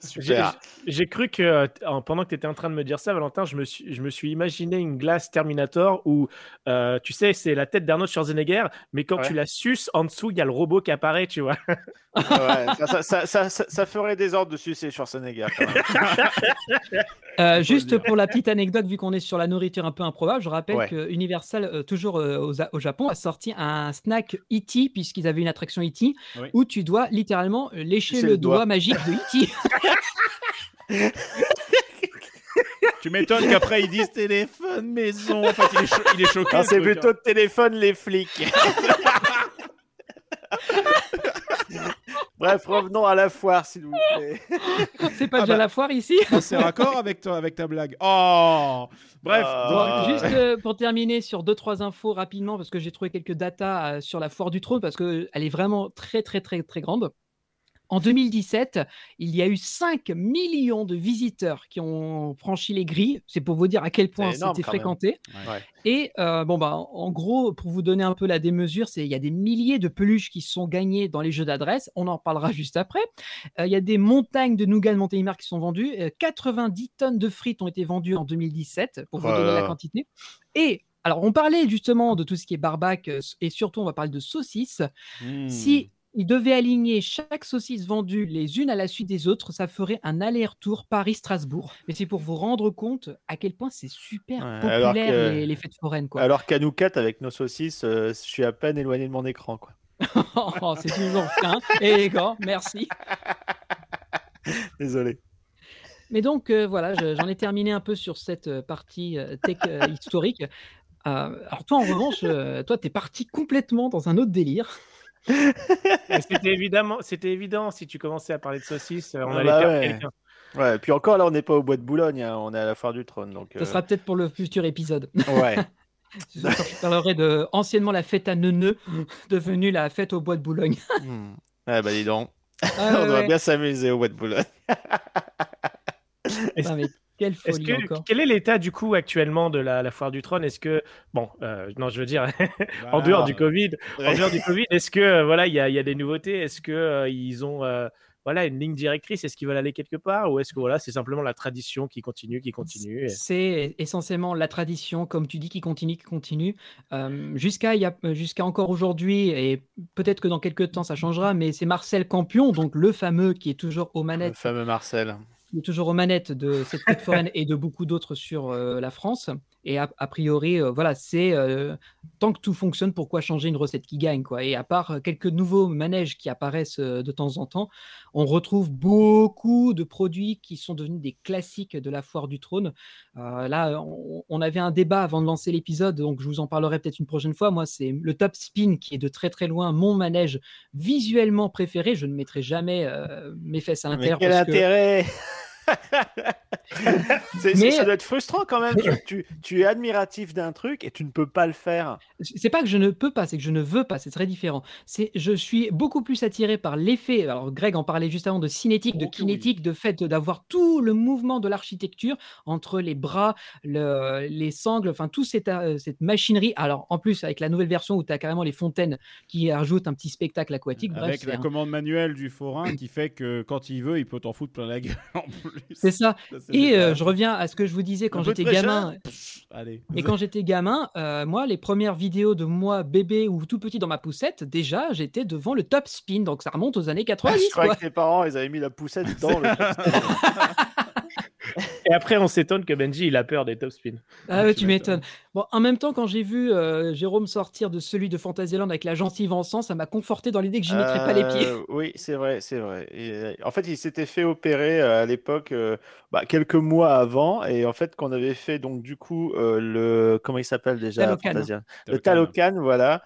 Super. J'ai cru que euh, pendant que tu étais en train de me dire ça, Valentin, je me suis, je me suis imaginé une glace Terminator où, euh, tu sais, c'est la tête d'Arnold Schwarzenegger, mais quand Ouais. tu la suces, en dessous, il y a le robot qui apparaît, tu vois. Ouais, ça, ça, ça, ça- ça- ça ferait des ordres de sucer Schwarzenegger. quand même. Euh, juste pour la petite anecdote, vu qu'on est sur la nourriture un peu improbable, je rappelle Ouais. que Universal, euh, toujours euh, au, au Japon, a sorti un snack E.T. puisqu'ils avaient une attraction E.T. Oui. où tu dois littéralement lécher le, le doigt. doigt. magique de E.T. Tu m'étonnes qu'après ils disent téléphone maison. En fait, il est, cho- il est choqué. C'est plutôt hein. de téléphone les flics. Bref, revenons à la foire, s'il vous plaît. C'est pas Ah déjà bah. la foire ici C'est raccord avec, toi, avec ta blague. Oh Bref. Ah. donc, Ah, Juste euh, pour terminer sur deux trois infos rapidement parce que j'ai trouvé quelques datas euh, sur la foire du trône parce que elle est vraiment très très très très grande. En 2017, il y a eu 5 millions de visiteurs qui ont franchi les grilles. C'est pour vous dire à quel point c'était fréquenté. Ouais. Et euh, bon bah en gros, pour vous donner un peu la démesure, c'est il y a des milliers de peluches qui sont gagnées dans les jeux d'adresse. On en parlera juste après. Euh, il y a des montagnes de nougat de Montélimar qui sont vendues. Euh, 90 tonnes de frites ont été vendues en 2017 pour vous Oh donner la quantité. Et alors on parlait justement de tout ce qui est barbac euh, et surtout on va parler de saucisses. hmm. Si il devait aligner chaque saucisse vendue les unes à la suite des autres, ça ferait un aller-retour Paris-Strasbourg. Mais c'est pour vous rendre compte à quel point c'est super Ouais, populaire que- les, les fêtes foraines. Quoi. Alors qu'à nous quatre, avec nos saucisses, euh, je suis à peine éloigné de mon écran. Quoi. Oh, c'est toujours fin, élégant, merci. Désolé. Mais donc euh, voilà, je- j'en ai terminé un peu sur cette euh, partie euh, tech historique. Alors toi en revanche, toi t'es parti complètement dans un autre délire. C'était évidemment, c'était évident si tu commençais à parler de saucisses, euh, on Ah allait bah perdre ouais. quelqu'un. Ouais, et puis encore là, on n'est pas au bois de Boulogne, hein, on est à la foire du trône. Donc, Ce euh, sera peut-être pour le futur épisode. Ouais. Je parlerai de anciennement la fête à Neuneu, devenue la fête au bois de Boulogne. Hmm. Ouais, bah dis donc. Ah, on ouais, doit ouais. bien s'amuser au bois de Boulogne. Est-ce- Ah, mais quelle Est-ce folie que, encore. quel est l'état du coup actuellement de la, la foire du trône? Est-ce que bon, euh, non, je veux dire en dehors du Covid, en dehors du Covid, est-ce que euh, voilà, il y a, il y a des nouveautés? Est-ce que euh, ils ont euh, voilà une ligne directrice? Est-ce qu'ils veulent aller quelque part? Ou est-ce que voilà, c'est simplement la tradition qui continue, qui continue et- C'est essentiellement la tradition, comme tu dis, qui continue, qui continue. Euh, jusqu'à il y a- jusqu'à encore aujourd'hui, et peut-être que dans quelques temps ça changera, mais c'est Marcel Campion, donc le fameux qui est toujours aux Le manettes fameux Marcel. Toujours aux manettes de cette fête foraine et de beaucoup d'autres sur euh, la France. Et a, a priori, euh, voilà, c'est euh, tant que tout fonctionne, pourquoi changer une recette qui gagne quoi Et à part quelques nouveaux manèges qui apparaissent de temps en temps, on retrouve beaucoup de produits qui sont devenus des classiques de la foire du trône. Là, on, on avait un débat avant de lancer l'épisode, donc je vous en parlerai peut-être une prochaine fois. Moi, c'est le top spin qui est de très très loin mon manège visuellement préféré. Je ne mettrai jamais mes fesses à l'intérieur. quel parce intérêt Mais- c'est- Ça doit être frustrant quand même. tu, es admiratif d'un truc et tu ne peux pas le faire. C'est pas que je ne peux pas, c'est que je ne veux pas, c'est très différent. C'est, je suis beaucoup plus attiré par l'effet. Alors, Greg en parlait juste avant de cinétique, de Oh kinétique, de fait d'avoir tout le mouvement de l'architecture entre les bras, le- les sangles, enfin, tout cette, euh, cette machinerie. Alors, en plus, avec la nouvelle version où tu as carrément les fontaines qui ajoutent un petit spectacle aquatique. Bref, Avec la un- commande manuelle du forain qui fait que quand il veut, il peut t'en foutre plein la gueule plus. C'est ça. Et euh, je reviens à ce que je vous disais quand j'étais gamin. Pff, Allez. Et quand j'étais gamin, euh, moi, les premières vidéos de moi bébé ou tout petit dans ma poussette, déjà, j'étais devant le top spin. Donc ça remonte aux années Ah, 90. je croyais quoi. que tes parents, ils avaient mis la poussette dans le. Et après, on s'étonne que Benji il a peur des top spins. Ah ouais, tu m'étonnes. Bon, en même temps, quand j'ai vu euh, Jérôme sortir de celui de Fantasyland avec la gencive en sang, ça m'a conforté dans l'idée que j'y mettrais pas les pieds. Euh, Oui, c'est vrai, c'est vrai. Et, euh, en fait, il s'était fait opérer euh, à l'époque, euh, bah, quelques mois avant, et en fait, qu'on avait fait donc du coup euh, le comment il s'appelle déjà Talocan. Fantasia Le Talocan. Voilà.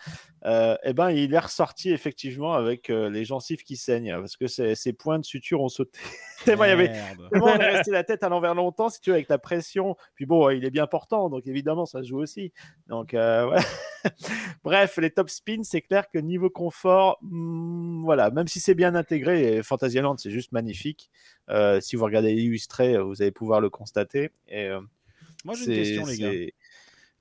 Euh, et ben, il est ressorti effectivement avec euh, les gencives qui saignent parce que ses, ses points de suture ont sauté. Tellement il y avait. Tellement on est resté la tête à l'envers longtemps, si tu veux, avec la pression. Puis bon, il est bien portant, donc évidemment, ça se joue aussi. Donc euh, voilà. Bref, les top spins, c'est clair que niveau confort, hmm, voilà, même si c'est bien intégré, et Fantasyland, c'est juste magnifique. Euh, si vous regardez l'illustré, vous allez pouvoir le constater. Et, euh, Moi, j'ai une question, les gars.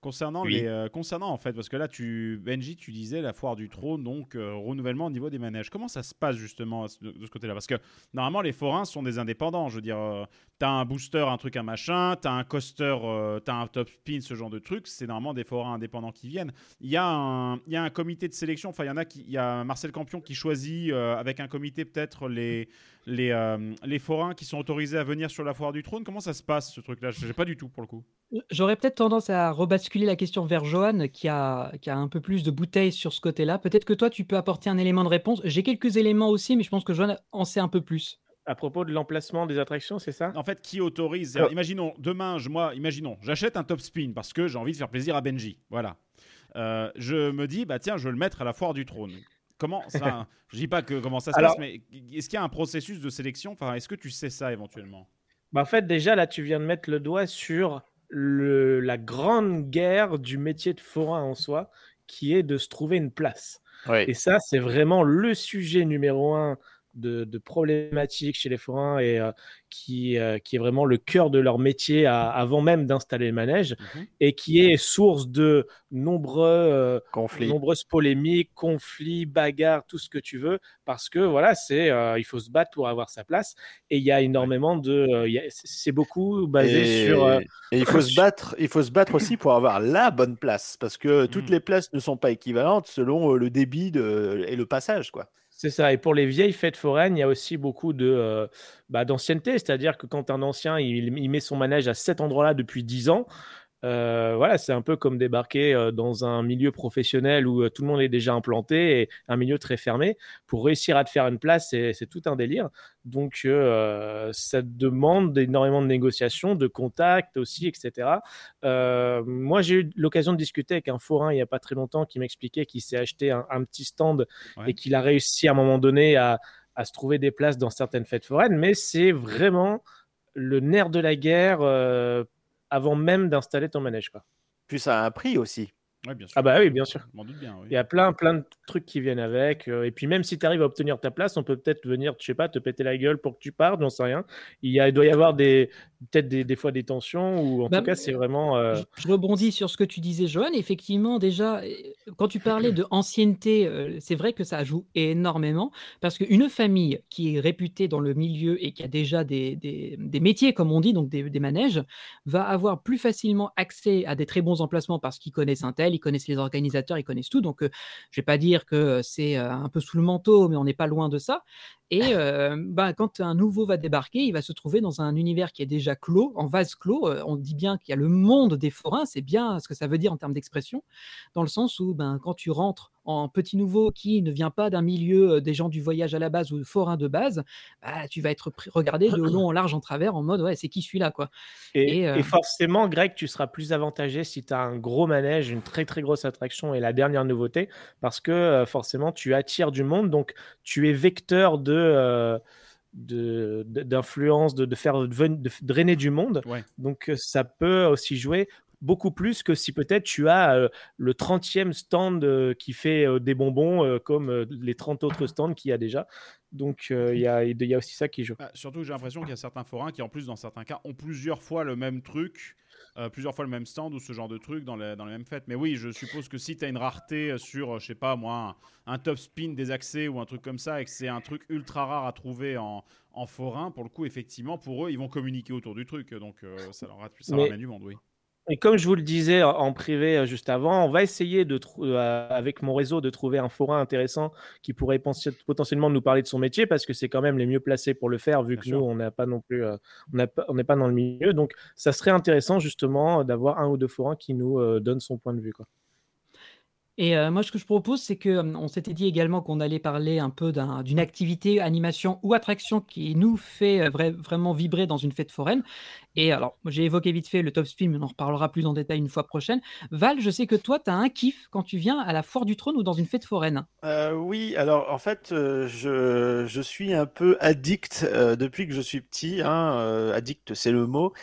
Concernant Oui. les, euh, concernant en fait, parce que là, tu, Benji, tu disais la foire du trône, donc euh, renouvellement au niveau des manèges. Comment ça se passe justement de, de ce côté-là? Parce que normalement, les forains sont des indépendants. Je veux dire, euh, t'as un booster, un truc, un machin, t'as un coaster, euh, t'as un top spin, ce genre de truc. C'est normalement des forains indépendants qui viennent. Il y a un, il y a un comité de sélection. Enfin, il y en a qui, il y a Marcel Campion qui choisit avec un comité peut-être les les les forains qui sont autorisés à venir sur la foire du trône. Comment ça se passe ce truc-là? Je sais pas du tout pour le coup. J'aurais peut-être tendance à rebasculer la question vers Johan, qui a, qui a un peu plus de bouteilles sur ce côté-là. Peut-être que toi, tu peux apporter un élément de réponse. J'ai quelques éléments aussi, mais je pense que Johan en sait un peu plus. À propos de l'emplacement des attractions, c'est ça? En fait, qui autorise Alors- Imaginons, demain, je, moi, imaginons, j'achète un top spin parce que j'ai envie de faire plaisir à Benji. Voilà. Euh, je me dis, bah tiens, je vais le mettre à la foire du trône. Comment ça Je dis pas que comment ça se Alors- passe, mais est-ce qu'il y a un processus de sélection? Enfin, est-ce que tu sais ça éventuellement? Bah, en fait, déjà, là, tu viens de mettre le doigt sur le, la grande guerre du métier de forain en soi, qui est de se trouver une place. Et ça, c'est vraiment le sujet numéro un de, de problématique chez les forains et euh, qui, euh, qui est vraiment le cœur de leur métier à- avant même d'installer le manège Mhm. et qui est source de nombreux, euh, Conflit. nombreuses polémiques, conflits, bagarres, tout ce que tu veux, parce que voilà, c'est il faut se battre pour avoir sa place et il y a énormément de, c'est- beaucoup basé et, sur et il faut se battre, il faut se battre aussi pour avoir la bonne place, parce que toutes Mm. les places ne sont pas équivalentes selon le débit de, et le passage, quoi. C'est ça. Et pour les vieilles fêtes foraines, il y a aussi beaucoup de euh, bah, d'ancienneté. C'est-à-dire que quand un ancien, il, met son manège à cet endroit-là depuis 10 ans, euh, voilà, c'est un peu comme débarquer euh, dans un milieu professionnel où euh, tout le monde est déjà implanté et un milieu très fermé. Pour réussir à te faire une place, c'est tout un délire. Donc, euh, ça demande énormément de négociations, de contacts aussi, etc. Euh, moi, j'ai eu l'occasion de discuter avec un forain il n'y a pas très longtemps qui m'expliquait qu'il s'est acheté un, un petit stand Ouais. et qu'il a réussi à un moment donné à, à se trouver des places dans certaines fêtes foraines. Mais c'est vraiment le nerf de la guerre avant même d'installer ton manège. Quoi. Puis ça a un prix aussi. Oui, bien sûr. Ah bah oui, bien sûr. Je m'en doute bien. oui. Il y a plein, plein de trucs qui viennent avec. euh, et puis même si tu arrives à obtenir ta place, on peut peut-être venir, je sais pas, te péter la gueule pour que tu partes, j'en sais rien. Il, y a, il doit y avoir des, peut-être des, des fois des tensions ou en Bah, tout cas c'est vraiment... euh, Je, je rebondis sur ce que tu disais, Johan. Effectivement, déjà, euh, quand tu parlais de ancienneté, euh, c'est vrai que ça joue énormément parce qu'une famille qui est réputée dans le milieu et qui a déjà des, des- des métiers, comme on dit, donc des, des manèges, va avoir plus facilement accès à des très bons emplacements parce qu'ils connaissent un tel, ils connaissent les organisateurs, ils connaissent tout. Donc, euh, je vais pas dire que c'est euh, un peu sous le manteau, mais on n'est pas loin de ça. Et euh, bah, quand un nouveau va débarquer, il va se trouver dans un univers qui est déjà clos, en vase clos. Euh, on dit bien qu'il y a le monde des forains, c'est bien ce que ça veut dire en termes d'expression, dans le sens où ben, quand tu rentres en petit nouveau qui ne vient pas d'un milieu euh, des gens du voyage à la base ou forain de base, bah, tu vas être regardé de long en large en travers en mode ouais, c'est qui celui-là quoi. Et, Et, euh, et forcément, Greg, tu seras plus avantagé si tu as un gros manège, une très très grosse attraction et la dernière nouveauté, parce que euh, forcément, tu attires du monde, donc tu es vecteur de... euh, de- de- d'influence, de, de faire de drainer du monde. Ouais. Donc ça peut aussi jouer beaucoup plus que si peut-être tu as euh, le 30e stand euh, qui fait euh, des bonbons comme les 30 autres stands qu'il y a déjà. Donc il y, a, il y a aussi ça qui joue. Ah, surtout, j'ai l'impression qu'il y a certains forains qui, en plus, dans certains cas, ont plusieurs fois le même truc, plusieurs fois le même stand ou ce genre de truc dans, les- dans les mêmes fêtes. Mais oui, je suppose que si tu as une rareté sur, je sais pas moi, un, un top spin des accès ou un truc comme ça, et que c'est un truc ultra rare à trouver en, en forain, pour le coup, effectivement, pour eux, ils vont communiquer autour du truc. Donc, ça, leur ça Mais- ramène du monde, oui. Et comme je vous le disais en- privé euh, juste avant, on va essayer de euh, avec mon réseau de trouver un forain intéressant qui pourrait potentiellement nous parler de son métier parce que c'est quand même les mieux placés pour le faire vu Bien que sûr. nous on n'a pas non plus euh, on n'est pas dans le milieu donc ça serait intéressant justement d'avoir un ou deux forains qui nous euh, donnent son point de vue quoi. Et euh, moi, ce que je propose, c'est que hum, on s'était dit également qu'on allait parler un peu d'un- d'une activité, animation ou attraction qui nous fait euh, vra- vraiment vibrer dans une fête foraine. Et alors, j'ai évoqué vite fait le top spin, mais on en reparlera plus en détail une fois prochaine. Val, je sais que toi, tu as un kiff quand tu viens à la foire du trône ou dans une fête foraine. Euh, oui, alors en fait, je, je suis un peu addict depuis que je suis petit. Hein, addict, c'est le mot.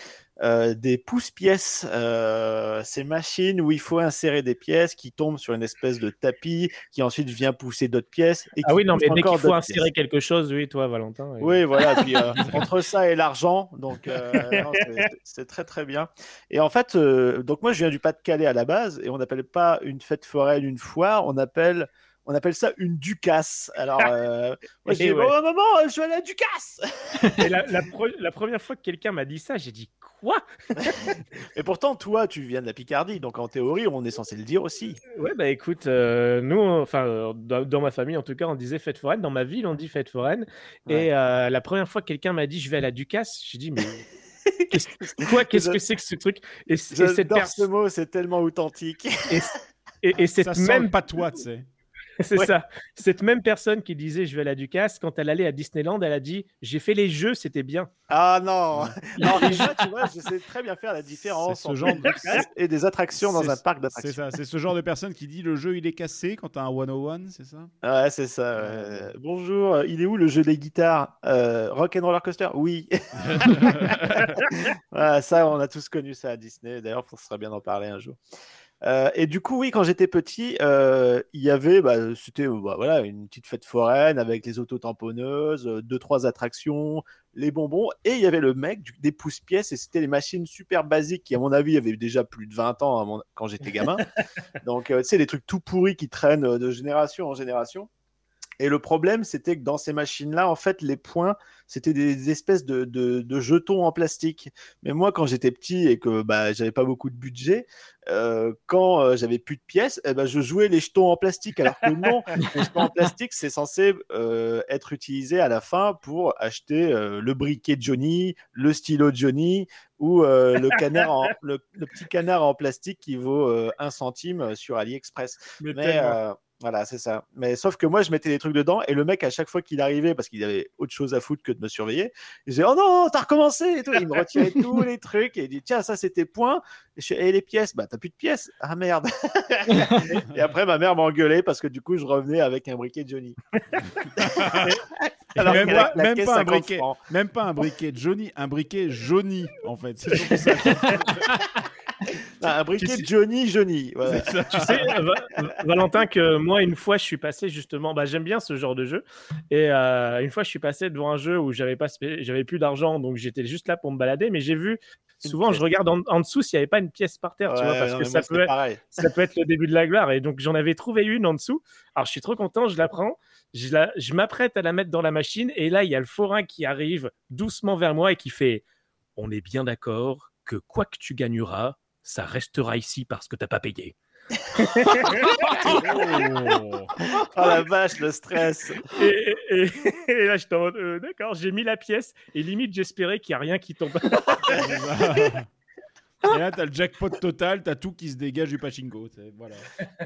Euh, des pousse-pièces, euh, ces machines où il faut insérer des pièces qui tombent sur une espèce de tapis qui ensuite vient pousser d'autres pièces. Et Ah oui, non, mais dès qu'il faut insérer pièces. quelque chose, oui, toi, Valentin. oui. Oui, voilà. Puis, euh, entre ça et l'argent, donc c'est- très très bien. Et en fait, donc moi je viens du Pas-de-Calais à la base, et on n'appelle pas une fête foraine une foire, on appelle on appelle ça une ducasse. Alors, euh, moi je Eh dis ouais. oh, maman, je vais à la ducasse. Et la, la pre- la première fois que quelqu'un m'a dit ça, j'ai dit quoi? Et pourtant, toi, tu viens de la Picardie, donc en théorie, on est censé le dire aussi. Ouais, bah écoute, euh, nous, enfin, euh, dans, dans ma famille en tout cas, on disait fête foraine. Dans ma ville, on dit fête foraine. Ouais. Et euh, la première fois que quelqu'un m'a dit je vais à la Ducasse, j'ai dit mais qu'est-ce- quoi Qu'est-ce que c'est que ce truc? Et, et cette ce mot, c'est tellement authentique. et, et- et cette Ça sent même le patois, tu sais. C'est Ouais. ça. Cette même personne qui disait je vais à la Ducasse, quand elle allait à Disneyland, elle a dit j'ai fait les jeux, c'était bien. Ah non, non déjà, tu vois, je sais très bien faire la différence C'est ce entre genre de- ducasse et des attractions dans C'est- un parc C'est d'attractions. ça, c'est ce genre de personne qui dit le jeu il est cassé quand t'as un 101, c'est ça? Ouais, c'est ça. Bonjour, euh, il est où le jeu des guitares? Euh, Rock and Roller Coaster? Oui. Voilà, ça, on a tous connu ça à Disney. D'ailleurs, ce serait bien d'en parler un jour. Euh, et du coup, oui, quand j'étais petit, euh, il y avait, bah, c'était euh, bah, voilà, une petite fête foraine avec les autotamponneuses, euh, deux, trois attractions, les bonbons, et il y avait le mec du- des pousse-pièces, et c'était les machines super basiques qui, à mon avis, avaient déjà plus de 20 ans mon- quand j'étais gamin. Donc, euh, tu sais, les trucs tout pourris qui traînent euh, de génération en génération. Et le problème, c'était que dans ces machines-là, en fait, les points, c'était des espèces de, de- de jetons en plastique. Mais moi, quand j'étais petit et que bah, j'avais pas beaucoup de budget, euh, quand euh, j'avais plus de pièces, eh ben, je jouais les jetons en plastique. Alors que non, les jetons en plastique, c'est censé euh, être utilisé à la fin pour acheter le briquet Johnny, le stylo Johnny ou le, canard en- le, le petit canard en plastique qui vaut un centime sur AliExpress. Mais voilà, c'est ça. Mais sauf que moi, je mettais des trucs dedans et le mec, à chaque fois qu'il arrivait, parce qu'il avait autre chose à foutre que de me surveiller, il disait Oh non, t'as recommencé et tout. Il me retirait tous les trucs et il dit Tiens, ça, c'est tes points. Et, je Et les pièces Bah, t'as plus de pièces. Ah merde. et après, ma mère m'engueulait parce que du coup, je revenais avec un briquet Johnny. Alors même pas, claqué même pas un 50 briquet, même pas un briquet Johnny, un briquet Johnny en fait. C'est ça. Ah, un briquet sais- Johnny, Johnny. Voilà. tu sais, Va- Valentin, que moi, une fois, je suis passé justement, bah, j'aime bien ce genre de jeu. Et euh, une fois, je suis passé devant un jeu où j'avais pas, j'avais plus d'argent, donc j'étais juste là pour me balader. Mais j'ai vu, souvent, je regarde en, en dessous s'il n'y avait pas une pièce par terre, tu vois, Ouais, parce non, que ça moi, peut, être, ça peut être le début de la gloire. Et donc, j'en avais trouvé une en dessous. Alors, je suis trop content, je la prends. Je m'apprête à la mettre dans la machine. Et là, il y a le forain qui arrive doucement vers moi et qui fait On est bien d'accord que quoi que tu gagneras, ça restera ici parce que t'as pas payé. Oh. Oh la vache, le stress. Et, et- et là, j'étais en mode, euh, d'accord, j'ai mis la pièce et limite, j'espérais qu'il n'y a rien qui tombe. Et là, t'as le jackpot total, t'as tout qui se dégage du pachinko. Voilà.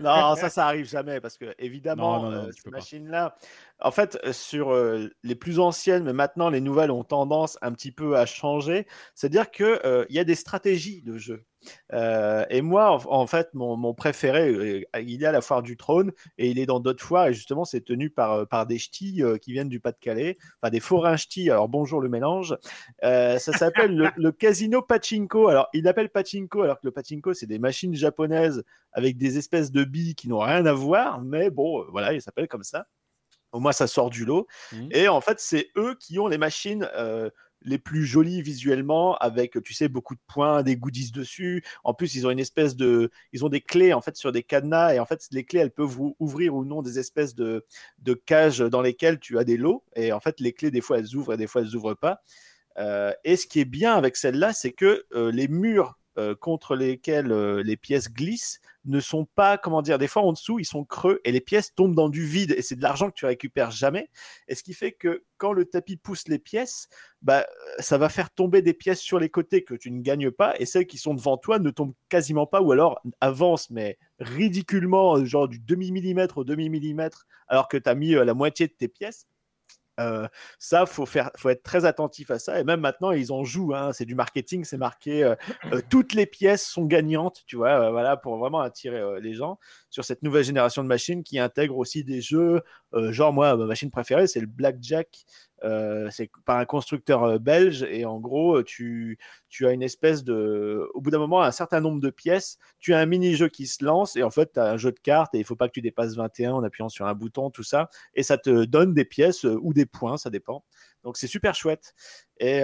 Non, ça, ça arrive jamais parce que évidemment, Non, non, non, euh, pas. machines-là, en fait, euh, sur euh, les plus anciennes, mais maintenant les nouvelles ont tendance un petit peu à changer. C'est-à-dire que euh, il y a des stratégies de jeu. Euh, et moi, en, en fait, mon, mon préféré, euh, il est à la foire du trône et il est dans d'autres foires et justement, c'est tenu par, euh, par des ch'tis euh, qui viennent du Pas-de-Calais, enfin des forains ch'tis. Alors bonjour le mélange. Euh, ça s'appelle le, le casino pachinko. Alors, il l'appelle pachinko alors que le pachinko, c'est des machines japonaises avec des espèces de billes qui n'ont rien à voir, mais bon, voilà, il s'appelle comme ça. Au moins, ça sort du lot. Mhm. Et en fait, c'est eux qui ont les machines les plus jolies visuellement, avec, tu sais, beaucoup de points, des goodies dessus. En plus, ils ont une espèce de, ils ont des clés en fait sur des cadenas, et en fait, les clés, elles peuvent ou- ouvrir ou non des espèces de, de cages dans lesquelles tu as des lots. Et en fait, les clés, des fois, elles ouvrent et des fois, elles ouvrent pas. Euh, et ce qui est bien avec celle-là, c'est que euh, les murs euh, contre lesquels euh, les pièces glissent ne sont pas, comment dire, des fois en dessous, ils sont creux et les pièces tombent dans du vide et c'est de l'argent que tu récupères jamais. Et ce qui fait que quand le tapis pousse les pièces, bah, euh, ça va faire tomber des pièces sur les côtés que tu ne gagnes pas et celles qui sont devant toi ne tombent quasiment pas ou alors avancent, mais ridiculement, genre du demi-millimètre au demi-millimètre, alors que tu as mis la moitié de tes pièces. Euh, ça, faut faire, faut être très attentif à ça. Et même maintenant, ils en jouent. hein. C'est du marketing, c'est marqué. euh, euh, toutes les pièces sont gagnantes, tu vois. voilà, pour vraiment attirer les gens. Sur cette nouvelle génération de machines qui intègre aussi des jeux. euh, genre, moi, ma machine préférée, c'est le Blackjack. Euh, c'est par un constructeur euh, belge. Et en gros, tu, tu as une espèce de. Au bout d'un moment, un certain nombre de pièces, tu as un mini-jeu qui se lance. Et en fait, tu as un jeu de cartes et il faut pas que tu dépasses 21 en appuyant sur un bouton, tout ça. Et ça te donne des pièces ou des points, ça dépend. Donc c'est super chouette. Et,